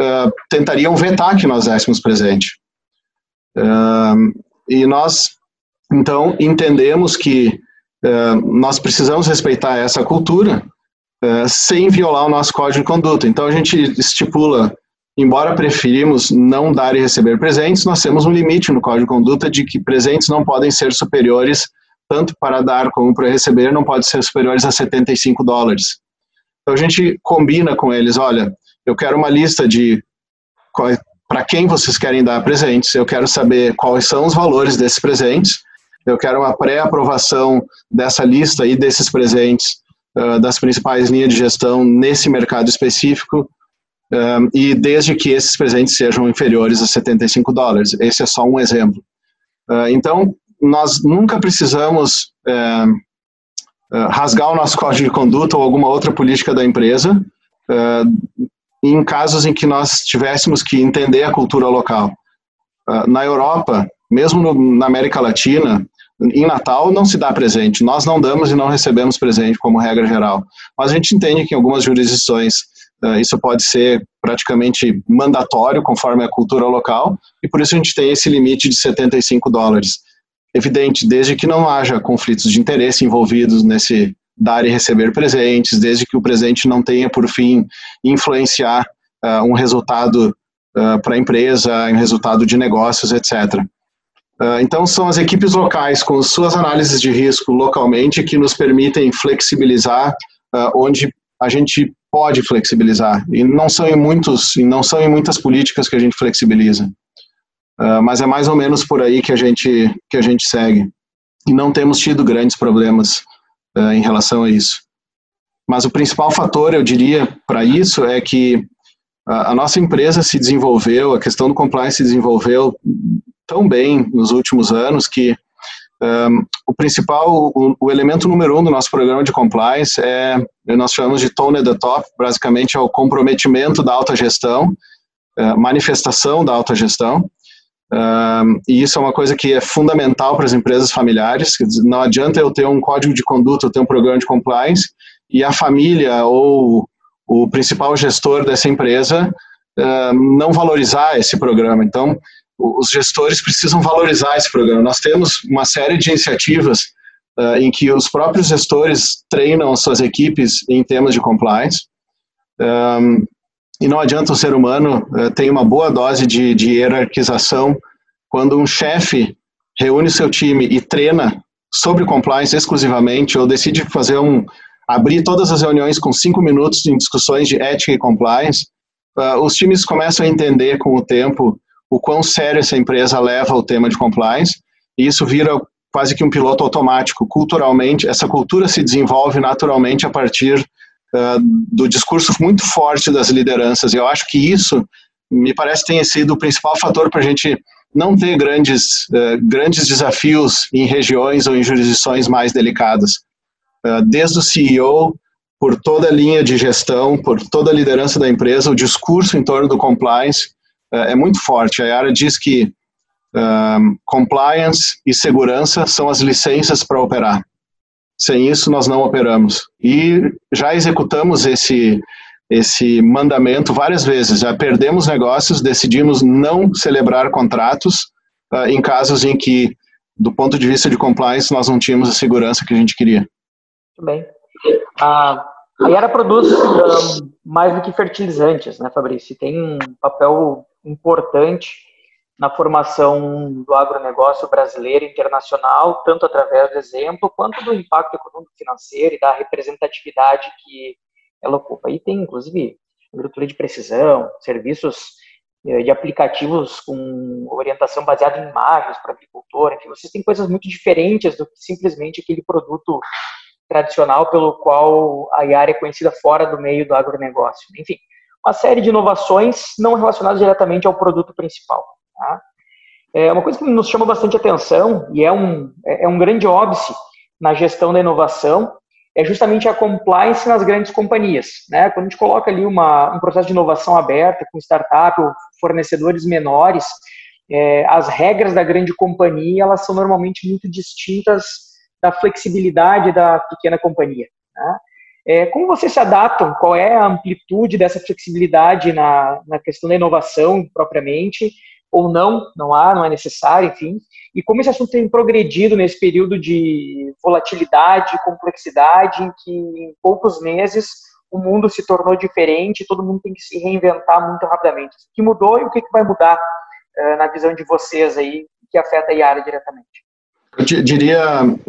Speaker 4: uh, tentariam vetar que nós dessemos presente e nós, então, entendemos que nós precisamos respeitar essa cultura sem violar o nosso código de conduta. Então, a gente estipula, embora preferimos não dar e receber presentes, nós temos um limite no código de conduta de que presentes não podem ser superiores, tanto para dar como para receber, não podem ser superiores a 75 dólares. Então, a gente combina com eles, olha, eu quero uma lista de para quem vocês querem dar presentes, eu quero saber quais são os valores desses presentes, eu quero uma pré-aprovação dessa lista e desses presentes das principais linhas de gestão nesse mercado específico, um, e desde que esses presentes sejam inferiores a 75 dólares. Esse é só um exemplo. Uh, então, nós nunca precisamos rasgar o nosso código de conduta ou alguma outra política da empresa em casos em que nós tivéssemos que entender a cultura local. Na Europa, mesmo no, na América Latina, em Natal não se dá presente. Nós não damos e não recebemos presente, como regra geral. Mas a gente entende que em algumas jurisdições isso pode ser praticamente mandatório, conforme a cultura local, e por isso a gente tem esse limite de 75 dólares. Evidente, desde que não haja conflitos de interesse envolvidos nesse, dar e receber presentes, desde que o presente não tenha por fim influenciar uh, um resultado uh, para a empresa, um resultado de negócios, etc. Uh, ah, então, são as equipes locais com suas análises de risco localmente que nos permitem flexibilizar onde a gente pode flexibilizar. E não são em muitos, não são em muitas políticas que a gente flexibiliza, mas é mais ou menos por aí que a gente que a gente segue. E não temos tido grandes problemas uh, em relação a isso. Mas o principal fator, eu diria, para isso é que a nossa empresa se desenvolveu, a questão do compliance se desenvolveu tão bem nos últimos anos que um, o principal, o, o, elemento número um do nosso programa de compliance é, nós chamamos de tone at the top, basicamente é o comprometimento da alta gestão, uh, manifestação da alta gestão, um, e isso é uma coisa que é fundamental para as empresas familiares. Não adianta eu ter um código de conduta, eu ter um programa de compliance e a família ou o principal gestor dessa empresa um, não valorizar esse programa. Então, os gestores precisam valorizar esse programa. Nós temos uma série de iniciativas uh, em que os próprios gestores treinam as suas equipes em temas de compliance. Um, e não adianta o ser humano uh, ter uma boa dose de, de hierarquização quando um chefe reúne seu time e treina sobre compliance exclusivamente ou decide fazer um abrir todas as reuniões com cinco minutos em discussões de ética e compliance, uh, os times começam a entender com o tempo o quão sério essa empresa leva o tema de compliance e isso vira quase que um piloto automático. Culturalmente, essa cultura se desenvolve naturalmente a partir uh, do discurso muito forte das lideranças. Eu acho que isso, me parece, tenha sido o principal fator para a gente não ter grandes, uh, grandes desafios em regiões ou em jurisdições mais delicadas. Uh, desde o CEO, por toda a linha de gestão, por toda a liderança da empresa, o discurso em torno do compliance é muito forte. A Yara diz que um, compliance e segurança são as licenças para operar. Sem isso, nós não operamos. E já executamos esse, esse mandamento várias vezes. Já perdemos negócios, decidimos não celebrar contratos uh, em casos em que, do ponto de vista de compliance, nós não tínhamos a segurança que a gente queria.
Speaker 5: Muito bem. a Yara produz mais do que fertilizantes, né, Fabrício? Tem um papel importante na formação do agronegócio brasileiro e internacional, tanto através do exemplo, quanto do impacto econômico financeiro e da representatividade que ela ocupa. E tem, inclusive, agricultura de precisão, serviços eh, de aplicativos com orientação baseada em imagens para agricultor, enfim, vocês têm coisas muito diferentes do que simplesmente aquele produto tradicional pelo qual a IAR é conhecida fora do meio do agronegócio. Enfim, uma série de inovações não relacionadas diretamente ao produto principal. Tá? É uma coisa que nos chama bastante atenção e é um, é, é um grande óbice na gestão da inovação é justamente a compliance nas grandes companhias. Né? Quando a gente coloca ali uma, um processo de inovação aberta com startup ou fornecedores menores, é, as regras da grande companhia elas são normalmente muito distintas da flexibilidade da pequena companhia. Né? É, como vocês se adaptam? Qual é a amplitude dessa flexibilidade na, na questão da inovação propriamente? ou não, não há, não é necessário, enfim. E como esse assunto tem progredido nesse período de volatilidade, complexidade, em que em poucos meses o mundo se tornou diferente, todo mundo tem que se reinventar muito rapidamente. O que mudou e o que vai mudar uh, na visão de vocês aí, que afeta a IARA diretamente?
Speaker 4: Eu diria,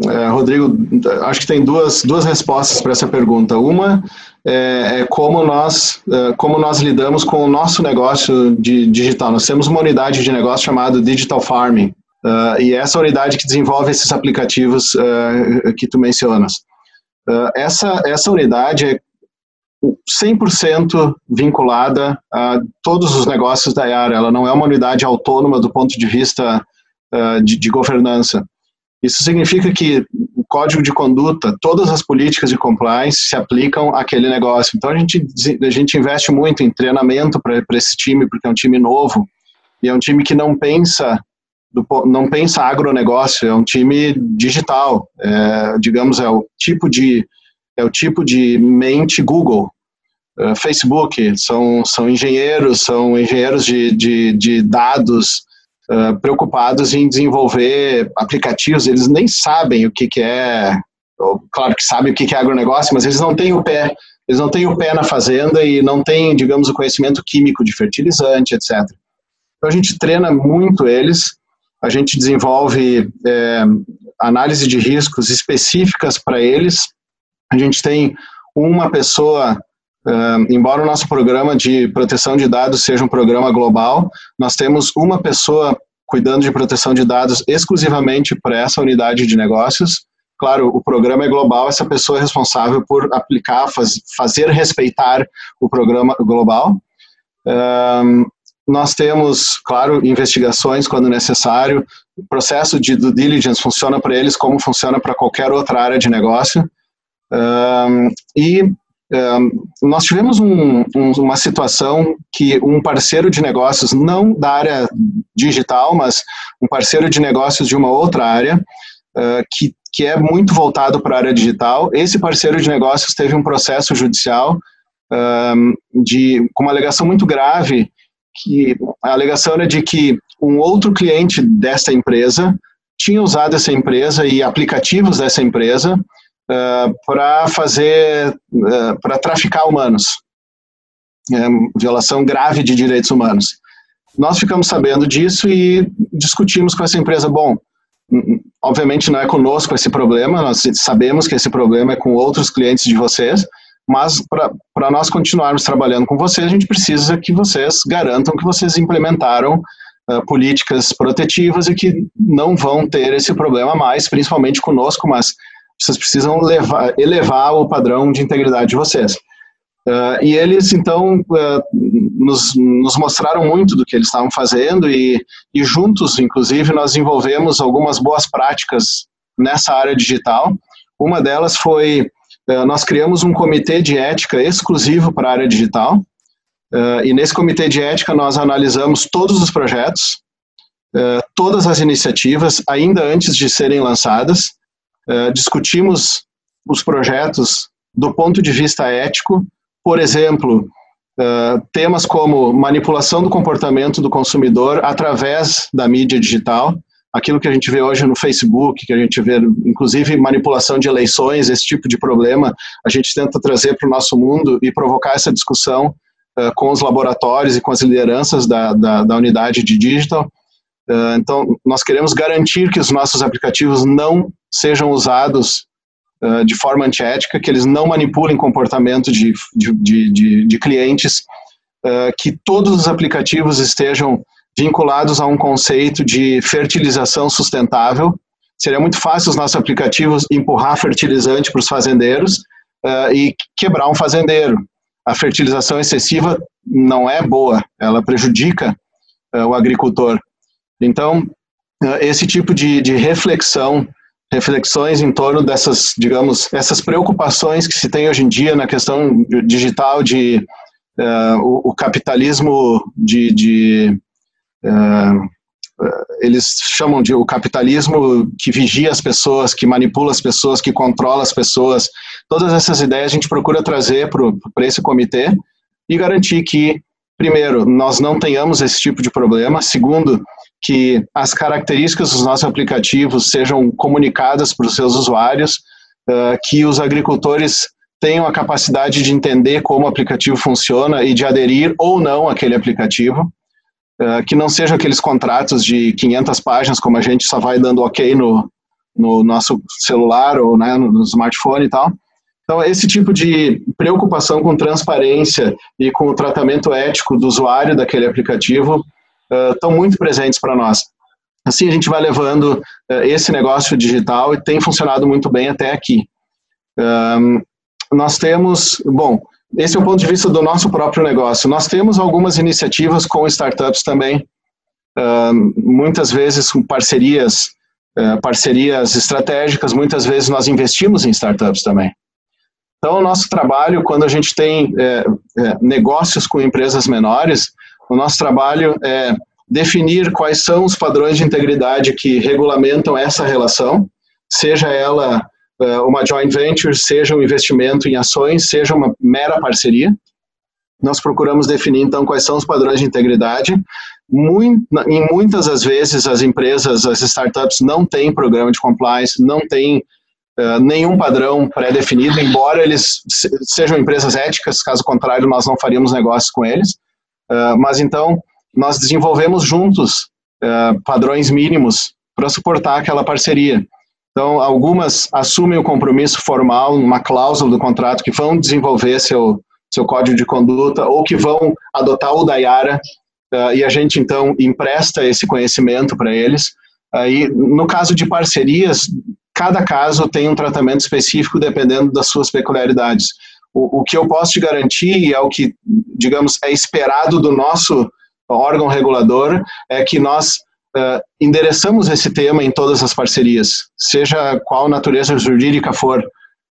Speaker 4: eh, Rodrigo, acho que tem duas, duas respostas para essa pergunta. Uma é, é, como, nós, é, como nós lidamos com o nosso negócio de digital. Nós temos uma unidade de negócio chamada Digital Farming, uh, e é essa unidade que desenvolve esses aplicativos uh, que tu mencionas. Uh, essa, essa unidade é 100% vinculada a todos os negócios da Yara. Ela não é uma unidade autônoma do ponto de vista de, de governança. Isso significa que o código de conduta, todas as políticas de compliance se aplicam àquele negócio. Então a gente, a gente investe muito em treinamento para esse time, porque é um time novo e é um time que não pensa do, não pensa agronegócio, é um time digital. É, digamos, é o tipo de é o tipo de mente Google, uh, Facebook, são, são engenheiros, são engenheiros de, de, de dados, uh, preocupados em desenvolver aplicativos, eles nem sabem o que, que é, ou, claro que sabem o que, que é agronegócio, mas eles não têm o pé, eles não têm o pé na fazenda e não têm, digamos, o conhecimento químico de fertilizante, etc. Então a gente treina muito eles, a gente desenvolve é, análise de riscos específicas para eles, a gente tem uma pessoa Uh, embora o nosso programa de proteção de dados seja um programa global, nós temos uma pessoa cuidando de proteção de dados exclusivamente para essa unidade de negócios. Claro, o programa é global, essa pessoa é responsável por aplicar, faz, fazer respeitar o programa global. Uh, nós temos, claro, investigações quando necessário. O processo de due diligence funciona para eles como funciona para qualquer outra área de negócio. Uh, e nós tivemos um, um, uma situação que um parceiro de negócios, não da área digital, mas um parceiro de negócios de uma outra área, que, que é muito voltado para a área digital, esse parceiro de negócios teve um processo judicial de, com uma alegação muito grave, que a alegação era de que um outro cliente dessa empresa tinha usado essa empresa e aplicativos dessa empresa uh, para fazer, uh, para traficar humanos. É, violação grave de direitos humanos. Nós ficamos sabendo disso e discutimos com essa empresa. Bom, obviamente não é conosco esse problema, nós sabemos que esse problema é com outros clientes de vocês, mas para nós continuarmos trabalhando com vocês, a gente precisa que vocês garantam que vocês implementaram uh, políticas protetivas e que não vão ter esse problema mais, principalmente conosco, mas vocês precisam levar, elevar o padrão de integridade de vocês. Uh, e eles, então, uh, nos, nos, mostraram muito do que eles estavam fazendo e, e, juntos, inclusive, nós desenvolvemos algumas boas práticas nessa área digital. Uma delas foi, uh, nós criamos um comitê de ética exclusivo para a área digital, e nesse comitê de ética nós analisamos todos os projetos, todas as iniciativas, ainda antes de serem lançadas, discutimos os projetos do ponto de vista ético, por exemplo, uh, temas como manipulação do comportamento do consumidor através da mídia digital, aquilo que a gente vê hoje no Facebook, que a gente vê, inclusive, manipulação de eleições, esse tipo de problema, a gente tenta trazer para o nosso mundo e provocar essa discussão uh, com os laboratórios e com as lideranças da, da, da unidade de digital. Uh, então, nós queremos garantir que os nossos aplicativos não sejam usados de forma antiética, que eles não manipulem comportamento de, de, de, de clientes, uh, que todos os aplicativos estejam vinculados a um conceito de fertilização sustentável. Seria muito fácil os nossos aplicativos empurrar fertilizante para os fazendeiros e quebrar um fazendeiro. A fertilização excessiva não é boa, ela prejudica o agricultor. Então, esse tipo de, de reflexão reflexões em torno dessas, digamos, essas preocupações que se tem hoje em dia na questão digital de uh, o, o, capitalismo de, de uh, eles chamam de o capitalismo que vigia as pessoas, que manipula as pessoas, que controla as pessoas. Todas essas ideias a gente procura trazer para esse comitê e garantir que, primeiro, nós não tenhamos esse tipo de problema. Segundo, que as características dos nossos aplicativos sejam comunicadas para os seus usuários, uh, que os agricultores tenham a capacidade de entender como o aplicativo funciona e de aderir ou não àquele aplicativo, uh, que não sejam aqueles contratos de 500 páginas, como a gente só vai dando ok no, no nosso celular ou né, no smartphone e tal. Então, esse tipo de preocupação com transparência e com o tratamento ético do usuário daquele aplicativo estão muito presentes para nós. Assim a gente vai levando uh, esse negócio digital e tem funcionado muito bem até aqui. Nós temos, bom, esse é o ponto de vista do nosso próprio negócio. Nós temos algumas iniciativas com startups também, muitas vezes com parcerias, uh, parcerias estratégicas, muitas vezes nós investimos em startups também. Então, o nosso trabalho, quando a gente tem é, é, negócios com empresas menores, o nosso trabalho é definir quais são os padrões de integridade que regulamentam essa relação, seja ela uh, uma joint venture, seja um investimento em ações, seja uma mera parceria. Nós procuramos definir, então, quais são os padrões de integridade. Muito, em muitas das vezes, as empresas, as startups não têm programa de compliance, não têm uh, nenhum padrão pré-definido, embora eles sejam empresas éticas, caso contrário, nós não faríamos negócios com eles. Uh, mas então, nós desenvolvemos juntos uh, padrões mínimos para suportar aquela parceria. Então, algumas assumem o compromisso formal, uma cláusula do contrato, que vão desenvolver seu, seu código de conduta ou que vão adotar o Dayara, uh, e a gente então empresta esse conhecimento para eles. Aí, no caso de parcerias, cada caso tem um tratamento específico dependendo das suas peculiaridades. O, o que eu posso te garantir, é o que, digamos, é esperado do nosso órgão regulador, é que nós uh, endereçamos esse tema em todas as parcerias, seja qual natureza jurídica for.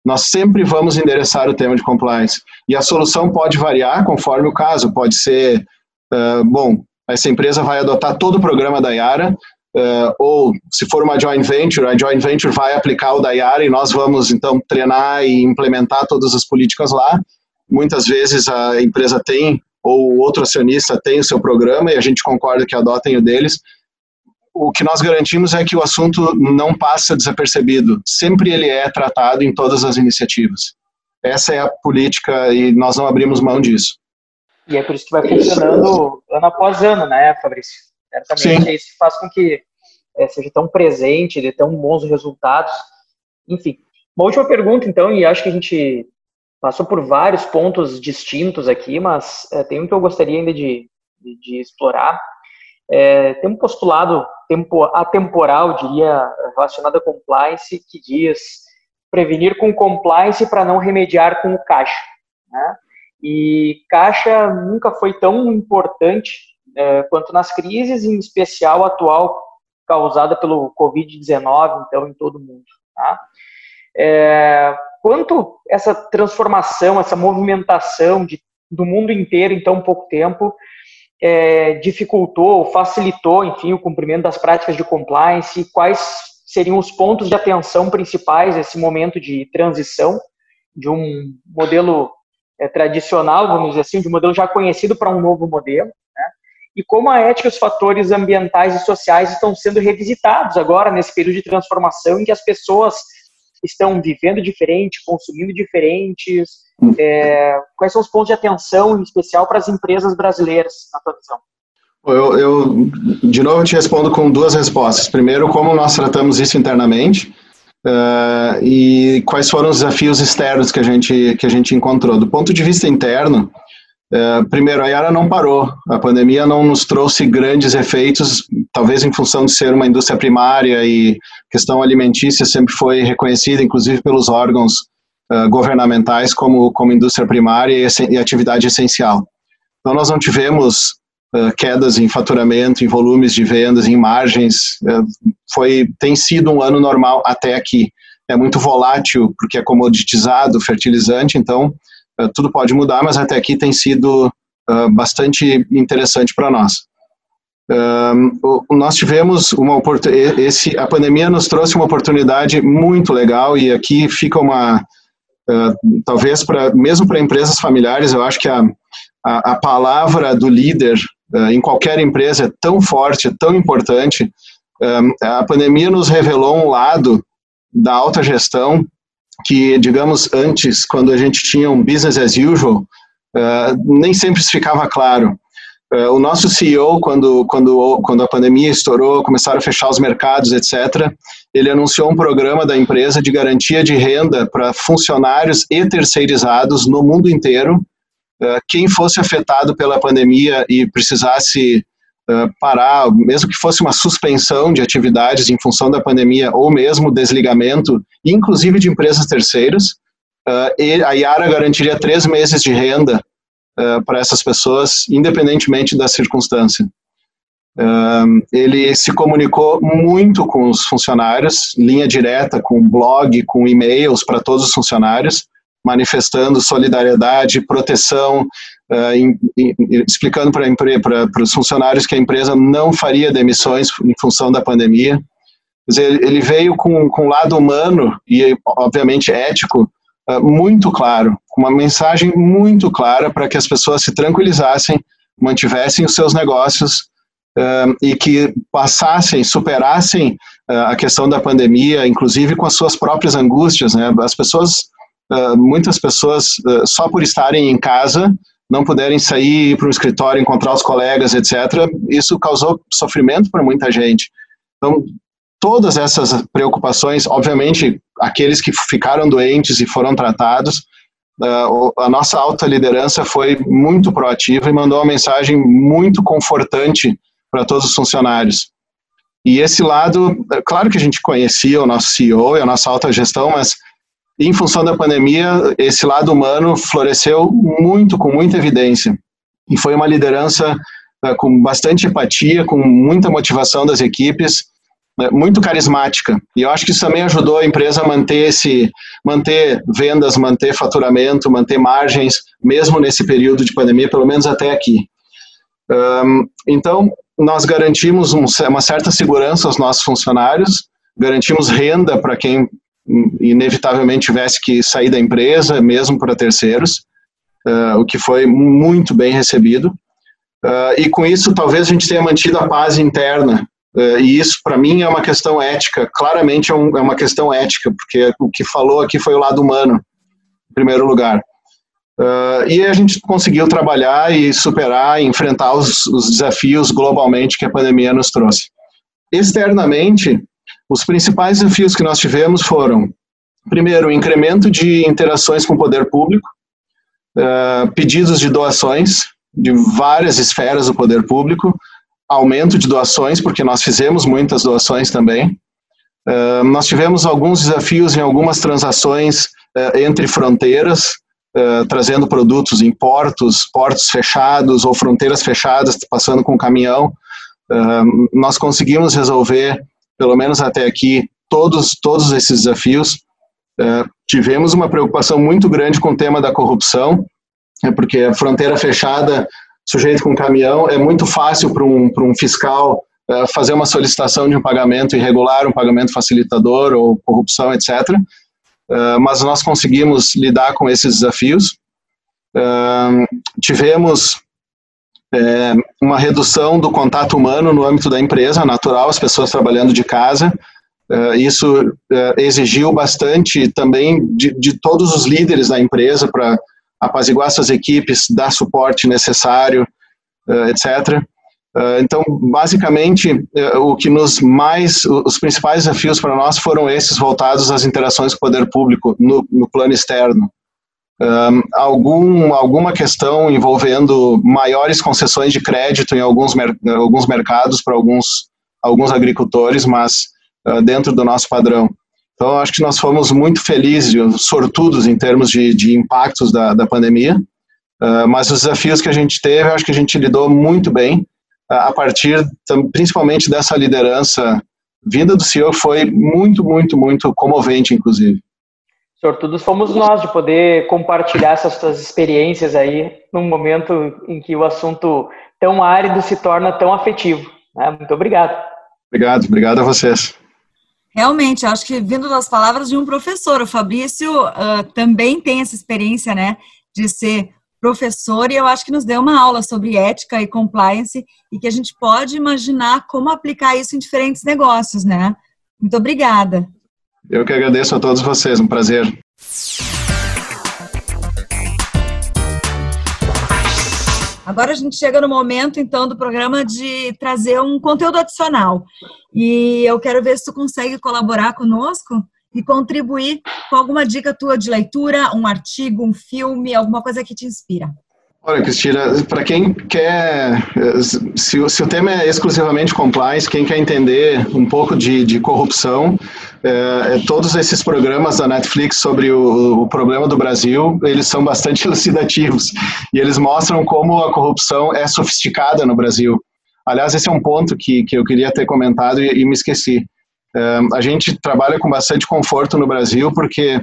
Speaker 4: Nós sempre vamos endereçar o tema de compliance. E a solução pode variar conforme o caso. Pode ser, uh, bom, essa empresa vai adotar todo o programa da Yara, Uh, ou se for uma joint venture, a joint venture vai aplicar o Dayara e nós vamos então treinar e implementar todas as políticas lá. Muitas vezes a empresa tem ou outro acionista tem o seu programa e a gente concorda que adotem o deles. O que nós garantimos é que o assunto não passa desapercebido. Sempre ele é tratado em todas as iniciativas. Essa é a política e nós não abrimos mão disso.
Speaker 5: E é por isso que vai funcionando ano após ano, né, Fabrício? Certamente Sim. isso faz com que é, seja tão presente, dê tão bons resultados. Enfim, uma última pergunta, então, e acho que a gente passou por vários pontos distintos aqui, mas é, tem um que eu gostaria ainda de, de, de explorar. É, tem um postulado tempo, atemporal, diria, relacionado a compliance, que diz prevenir com compliance para não remediar com o caixa. Né? E caixa nunca foi tão importante quanto nas crises, em especial atual causada pelo Covid-19, então, em todo o mundo. Tá? É, quanto essa transformação, essa movimentação de, do mundo inteiro em tão pouco tempo é, dificultou, facilitou, enfim, o cumprimento das práticas de compliance e quais seriam os pontos de atenção principais nesse momento de transição de um modelo é, tradicional, vamos dizer assim, de um modelo já conhecido para um novo modelo? E como a ética e os fatores ambientais e sociais estão sendo revisitados agora nesse período de transformação em que as pessoas estão vivendo diferente, consumindo diferentes. É, quais são os pontos de atenção, em especial para as empresas brasileiras, na tua visão?
Speaker 4: Eu, eu, de novo, te respondo com duas respostas. Primeiro, como nós tratamos isso internamente uh, e quais foram os desafios externos que a gente, que a gente encontrou. Do ponto de vista interno, primeiro, a Yara não parou. A pandemia não nos trouxe grandes efeitos, talvez em função de ser uma indústria primária e questão alimentícia sempre foi reconhecida, inclusive pelos órgãos uh, governamentais, como, como indústria primária e, e atividade essencial. Então, nós não tivemos quedas em faturamento, em volumes de vendas, em margens. foi tem sido um ano normal até aqui. É muito volátil porque é comoditizado, fertilizante, então tudo pode mudar, mas até aqui tem sido bastante interessante para nós. nós tivemos uma esse a pandemia nos trouxe uma oportunidade muito legal e aqui fica uma talvez para mesmo para empresas familiares eu acho que a, a, a palavra do líder uh, em qualquer empresa é tão forte, é tão importante. Um, a pandemia nos revelou um lado da alta gestão que, digamos, antes, quando a gente tinha um business as usual, uh, nem sempre se ficava claro. Uh, o nosso CEO, quando, quando, quando a pandemia estourou, começaram a fechar os mercados, etc., ele anunciou um programa da empresa de garantia de renda para funcionários e terceirizados no mundo inteiro, eh, quem fosse afetado pela pandemia e precisasse uh, parar, mesmo que fosse uma suspensão de atividades em função da pandemia, ou mesmo desligamento, inclusive de empresas terceiras, uh, a Yara garantiria três meses de renda para essas pessoas, independentemente da circunstância. ele se comunicou muito com os funcionários, linha direta, com blog, com e-mails para todos os funcionários, manifestando solidariedade, proteção, uh, in, in, explicando para os funcionários que a empresa não faria demissões em função da pandemia. Dizer, ele veio com, com um lado humano e, obviamente, ético uh, muito claro, com uma mensagem muito clara para que as pessoas se tranquilizassem, mantivessem os seus negócios uh, e que passassem, superassem a questão da pandemia, inclusive com as suas próprias angústias. Né? As pessoas uh, muitas pessoas, uh, só por estarem em casa, não puderem sair, ir para o escritório, encontrar os colegas, etc., isso causou sofrimento para muita gente. Então, todas essas preocupações, obviamente, aqueles que ficaram doentes e foram tratados, uh, a nossa alta liderança foi muito proativa e mandou uma mensagem muito confortante para todos os funcionários. E esse lado, claro que a gente conhecia o nosso CEO e a nossa alta gestão, mas em função da pandemia, esse lado humano floresceu muito, com muita evidência. E foi uma liderança uh, com bastante empatia, com muita motivação das equipes, uh, muito carismática. E eu acho que isso também ajudou a empresa a manter esse, manter vendas, manter faturamento, manter margens, mesmo nesse período de pandemia, pelo menos até aqui. Um, então, nós garantimos um, uma certa segurança aos nossos funcionários, garantimos renda para quem inevitavelmente tivesse que sair da empresa, mesmo para terceiros, uh, o que foi muito bem recebido. Uh, e com isso, talvez a gente tenha mantido a paz interna. Uh, e isso, para mim, é uma questão ética. Claramente é, um, é, uma questão ética, porque o que falou aqui foi o lado humano, em primeiro lugar. e a gente conseguiu trabalhar e superar, e enfrentar os, os desafios globalmente que a pandemia nos trouxe. Externamente, os principais desafios que nós tivemos foram, primeiro, o incremento de interações com o poder público, uh, pedidos de doações de várias esferas do poder público, aumento de doações, porque nós fizemos muitas doações também. Uh, nós tivemos alguns desafios em algumas transações uh, entre fronteiras, uh, trazendo produtos em portos, portos fechados ou fronteiras fechadas, passando com caminhão. nós conseguimos resolver, pelo menos até aqui, todos, todos esses desafios. tivemos uma preocupação muito grande com o tema da corrupção, é porque a fronteira fechada, sujeito com caminhão, é muito fácil para um, um fiscal uh, fazer uma solicitação de um pagamento irregular, um pagamento facilitador ou corrupção, etc. Eh, mas nós conseguimos lidar com esses desafios. Uh, tivemos é, uma redução do contato humano no âmbito da empresa, natural, as pessoas trabalhando de casa. isso exigiu bastante também de, de todos os líderes da empresa para apaziguar suas equipes, dar suporte necessário, uh, etc. Uh, então, basicamente, uh, o que nos mais, os principais desafios para nós foram esses voltados às interações com o poder público no, no plano externo. Um, algum, alguma questão envolvendo maiores concessões de crédito em alguns, mer alguns mercados para alguns, alguns agricultores, mas uh, dentro do nosso padrão. Então, acho que nós fomos muito felizes, sortudos em termos de, de impactos da, da pandemia, uh, mas os desafios que a gente teve, acho que a gente lidou muito bem, uh, a partir principalmente dessa liderança vinda do senhor, foi muito, muito, muito comovente, inclusive.
Speaker 5: Sortudos fomos nós de poder compartilhar essas suas experiências aí, num momento em que o assunto tão árido se torna tão afetivo. Né? Muito obrigado.
Speaker 4: Obrigado, obrigado a vocês.
Speaker 2: Realmente, acho que vindo das palavras de um professor, o Fabrício uh, também tem essa experiência, né, de ser professor e eu acho que nos deu uma aula sobre ética e compliance e que a gente pode imaginar como aplicar isso em diferentes negócios, né? Muito obrigada.
Speaker 4: Eu que agradeço a todos vocês, um prazer.
Speaker 2: Agora a gente chega no momento, então, do programa de trazer um conteúdo adicional. E eu quero ver se tu consegue colaborar conosco e contribuir com alguma dica tua de leitura, um artigo, um filme, alguma coisa que te inspira.
Speaker 4: Olha, Cristina, para quem quer, se, se, o tema é exclusivamente compliance, quem quer entender um pouco de, de corrupção, é, é, todos esses programas da Netflix sobre o, o, problema do Brasil, eles são bastante (laughs) elucidativos e eles mostram como a corrupção é sofisticada no Brasil. Aliás, esse é um ponto que, que eu queria ter comentado e, e me esqueci. É, a gente trabalha com bastante conforto no Brasil porque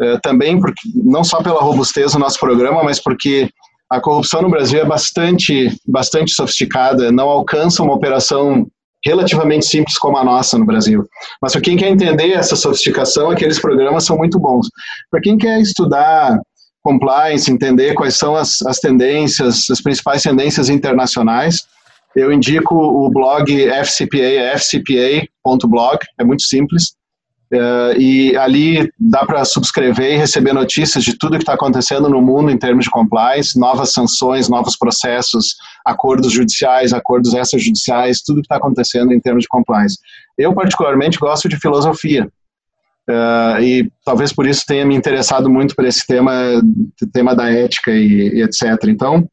Speaker 4: é, também porque não só pela robustez do nosso programa, mas porque a corrupção no Brasil é bastante, bastante sofisticada, não alcança uma operação relativamente simples como a nossa no Brasil. Mas para quem quer entender essa sofisticação, aqueles programas são muito bons. Para quem quer estudar compliance, entender quais são as, as tendências, as principais tendências internacionais, eu indico o blog FCPA, fcpa.blog, é muito simples. Uh, e ali dá para subscrever e receber notícias de tudo que está acontecendo no mundo em termos de compliance, novas sanções, novos processos, acordos judiciais, acordos extrajudiciais, tudo que está acontecendo em termos de compliance. Eu, particularmente, gosto de filosofia. Uh, e talvez por isso tenha me interessado muito por esse tema, tema da ética e, e etc. Então,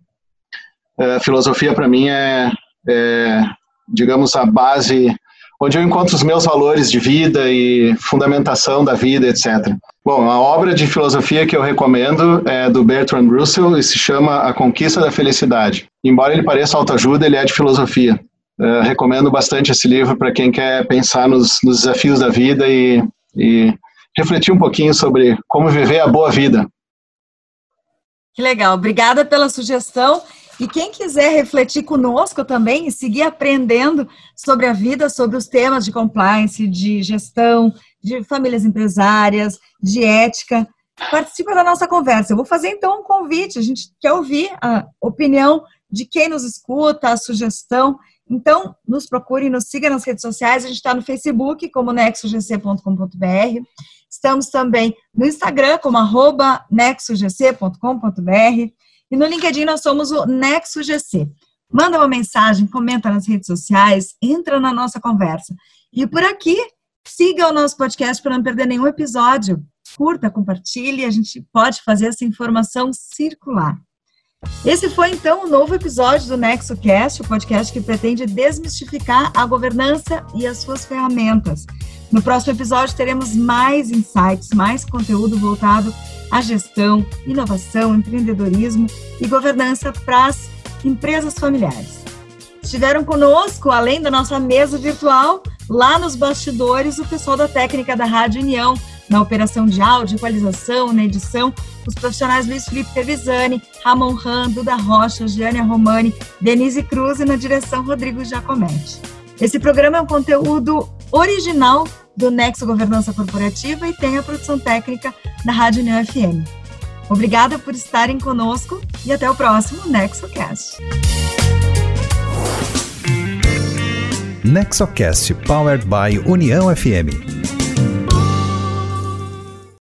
Speaker 4: uh, filosofia para mim é, é, digamos, a base onde eu encontro os meus valores de vida e fundamentação da vida, etc. Bom, a obra de filosofia que eu recomendo é do Bertrand Russell e se chama A Conquista da Felicidade. Embora ele pareça autoajuda, ele é de filosofia. Uh, recomendo bastante esse livro para quem quer pensar nos, nos desafios da vida e, e refletir um pouquinho sobre como viver a boa vida.
Speaker 2: Que legal, obrigada pela sugestão. E quem quiser refletir conosco também e seguir aprendendo sobre a vida, sobre os temas de compliance, de gestão, de famílias empresárias, de ética, participa da nossa conversa. Eu vou fazer então um convite, a gente quer ouvir a opinião de quem nos escuta, a sugestão. Então, nos procure, nos siga nas redes sociais. A gente está no Facebook, como nexogc.com.br. Estamos também no Instagram, como nexogc.com.br. E no LinkedIn nós somos o Nexo GC. Manda uma mensagem, comenta nas redes sociais, entra na nossa conversa. E por aqui, siga o nosso podcast para não perder nenhum episódio. Curta, compartilhe, a gente pode fazer essa informação circular. Esse foi então o um novo episódio do NexoCast, o podcast que pretende desmistificar a governança e as suas ferramentas. No próximo episódio teremos mais insights, mais conteúdo voltado à gestão, inovação, empreendedorismo e governança para as empresas familiares. Estiveram conosco, além da nossa mesa virtual, lá nos bastidores, o pessoal da técnica da Rádio União, na operação de áudio, equalização, na edição, os profissionais Luiz Felipe Tevisani, Ramon Ran, Duda Rocha, Giane Romani, Denise Cruz e na direção Rodrigo Giacometti. Esse programa é um conteúdo original do Nexo Governança Corporativa e tem a produção técnica da Rádio União FM. Obrigada por estarem conosco e até o próximo NexoCast.
Speaker 1: NexoCast Powered by União FM.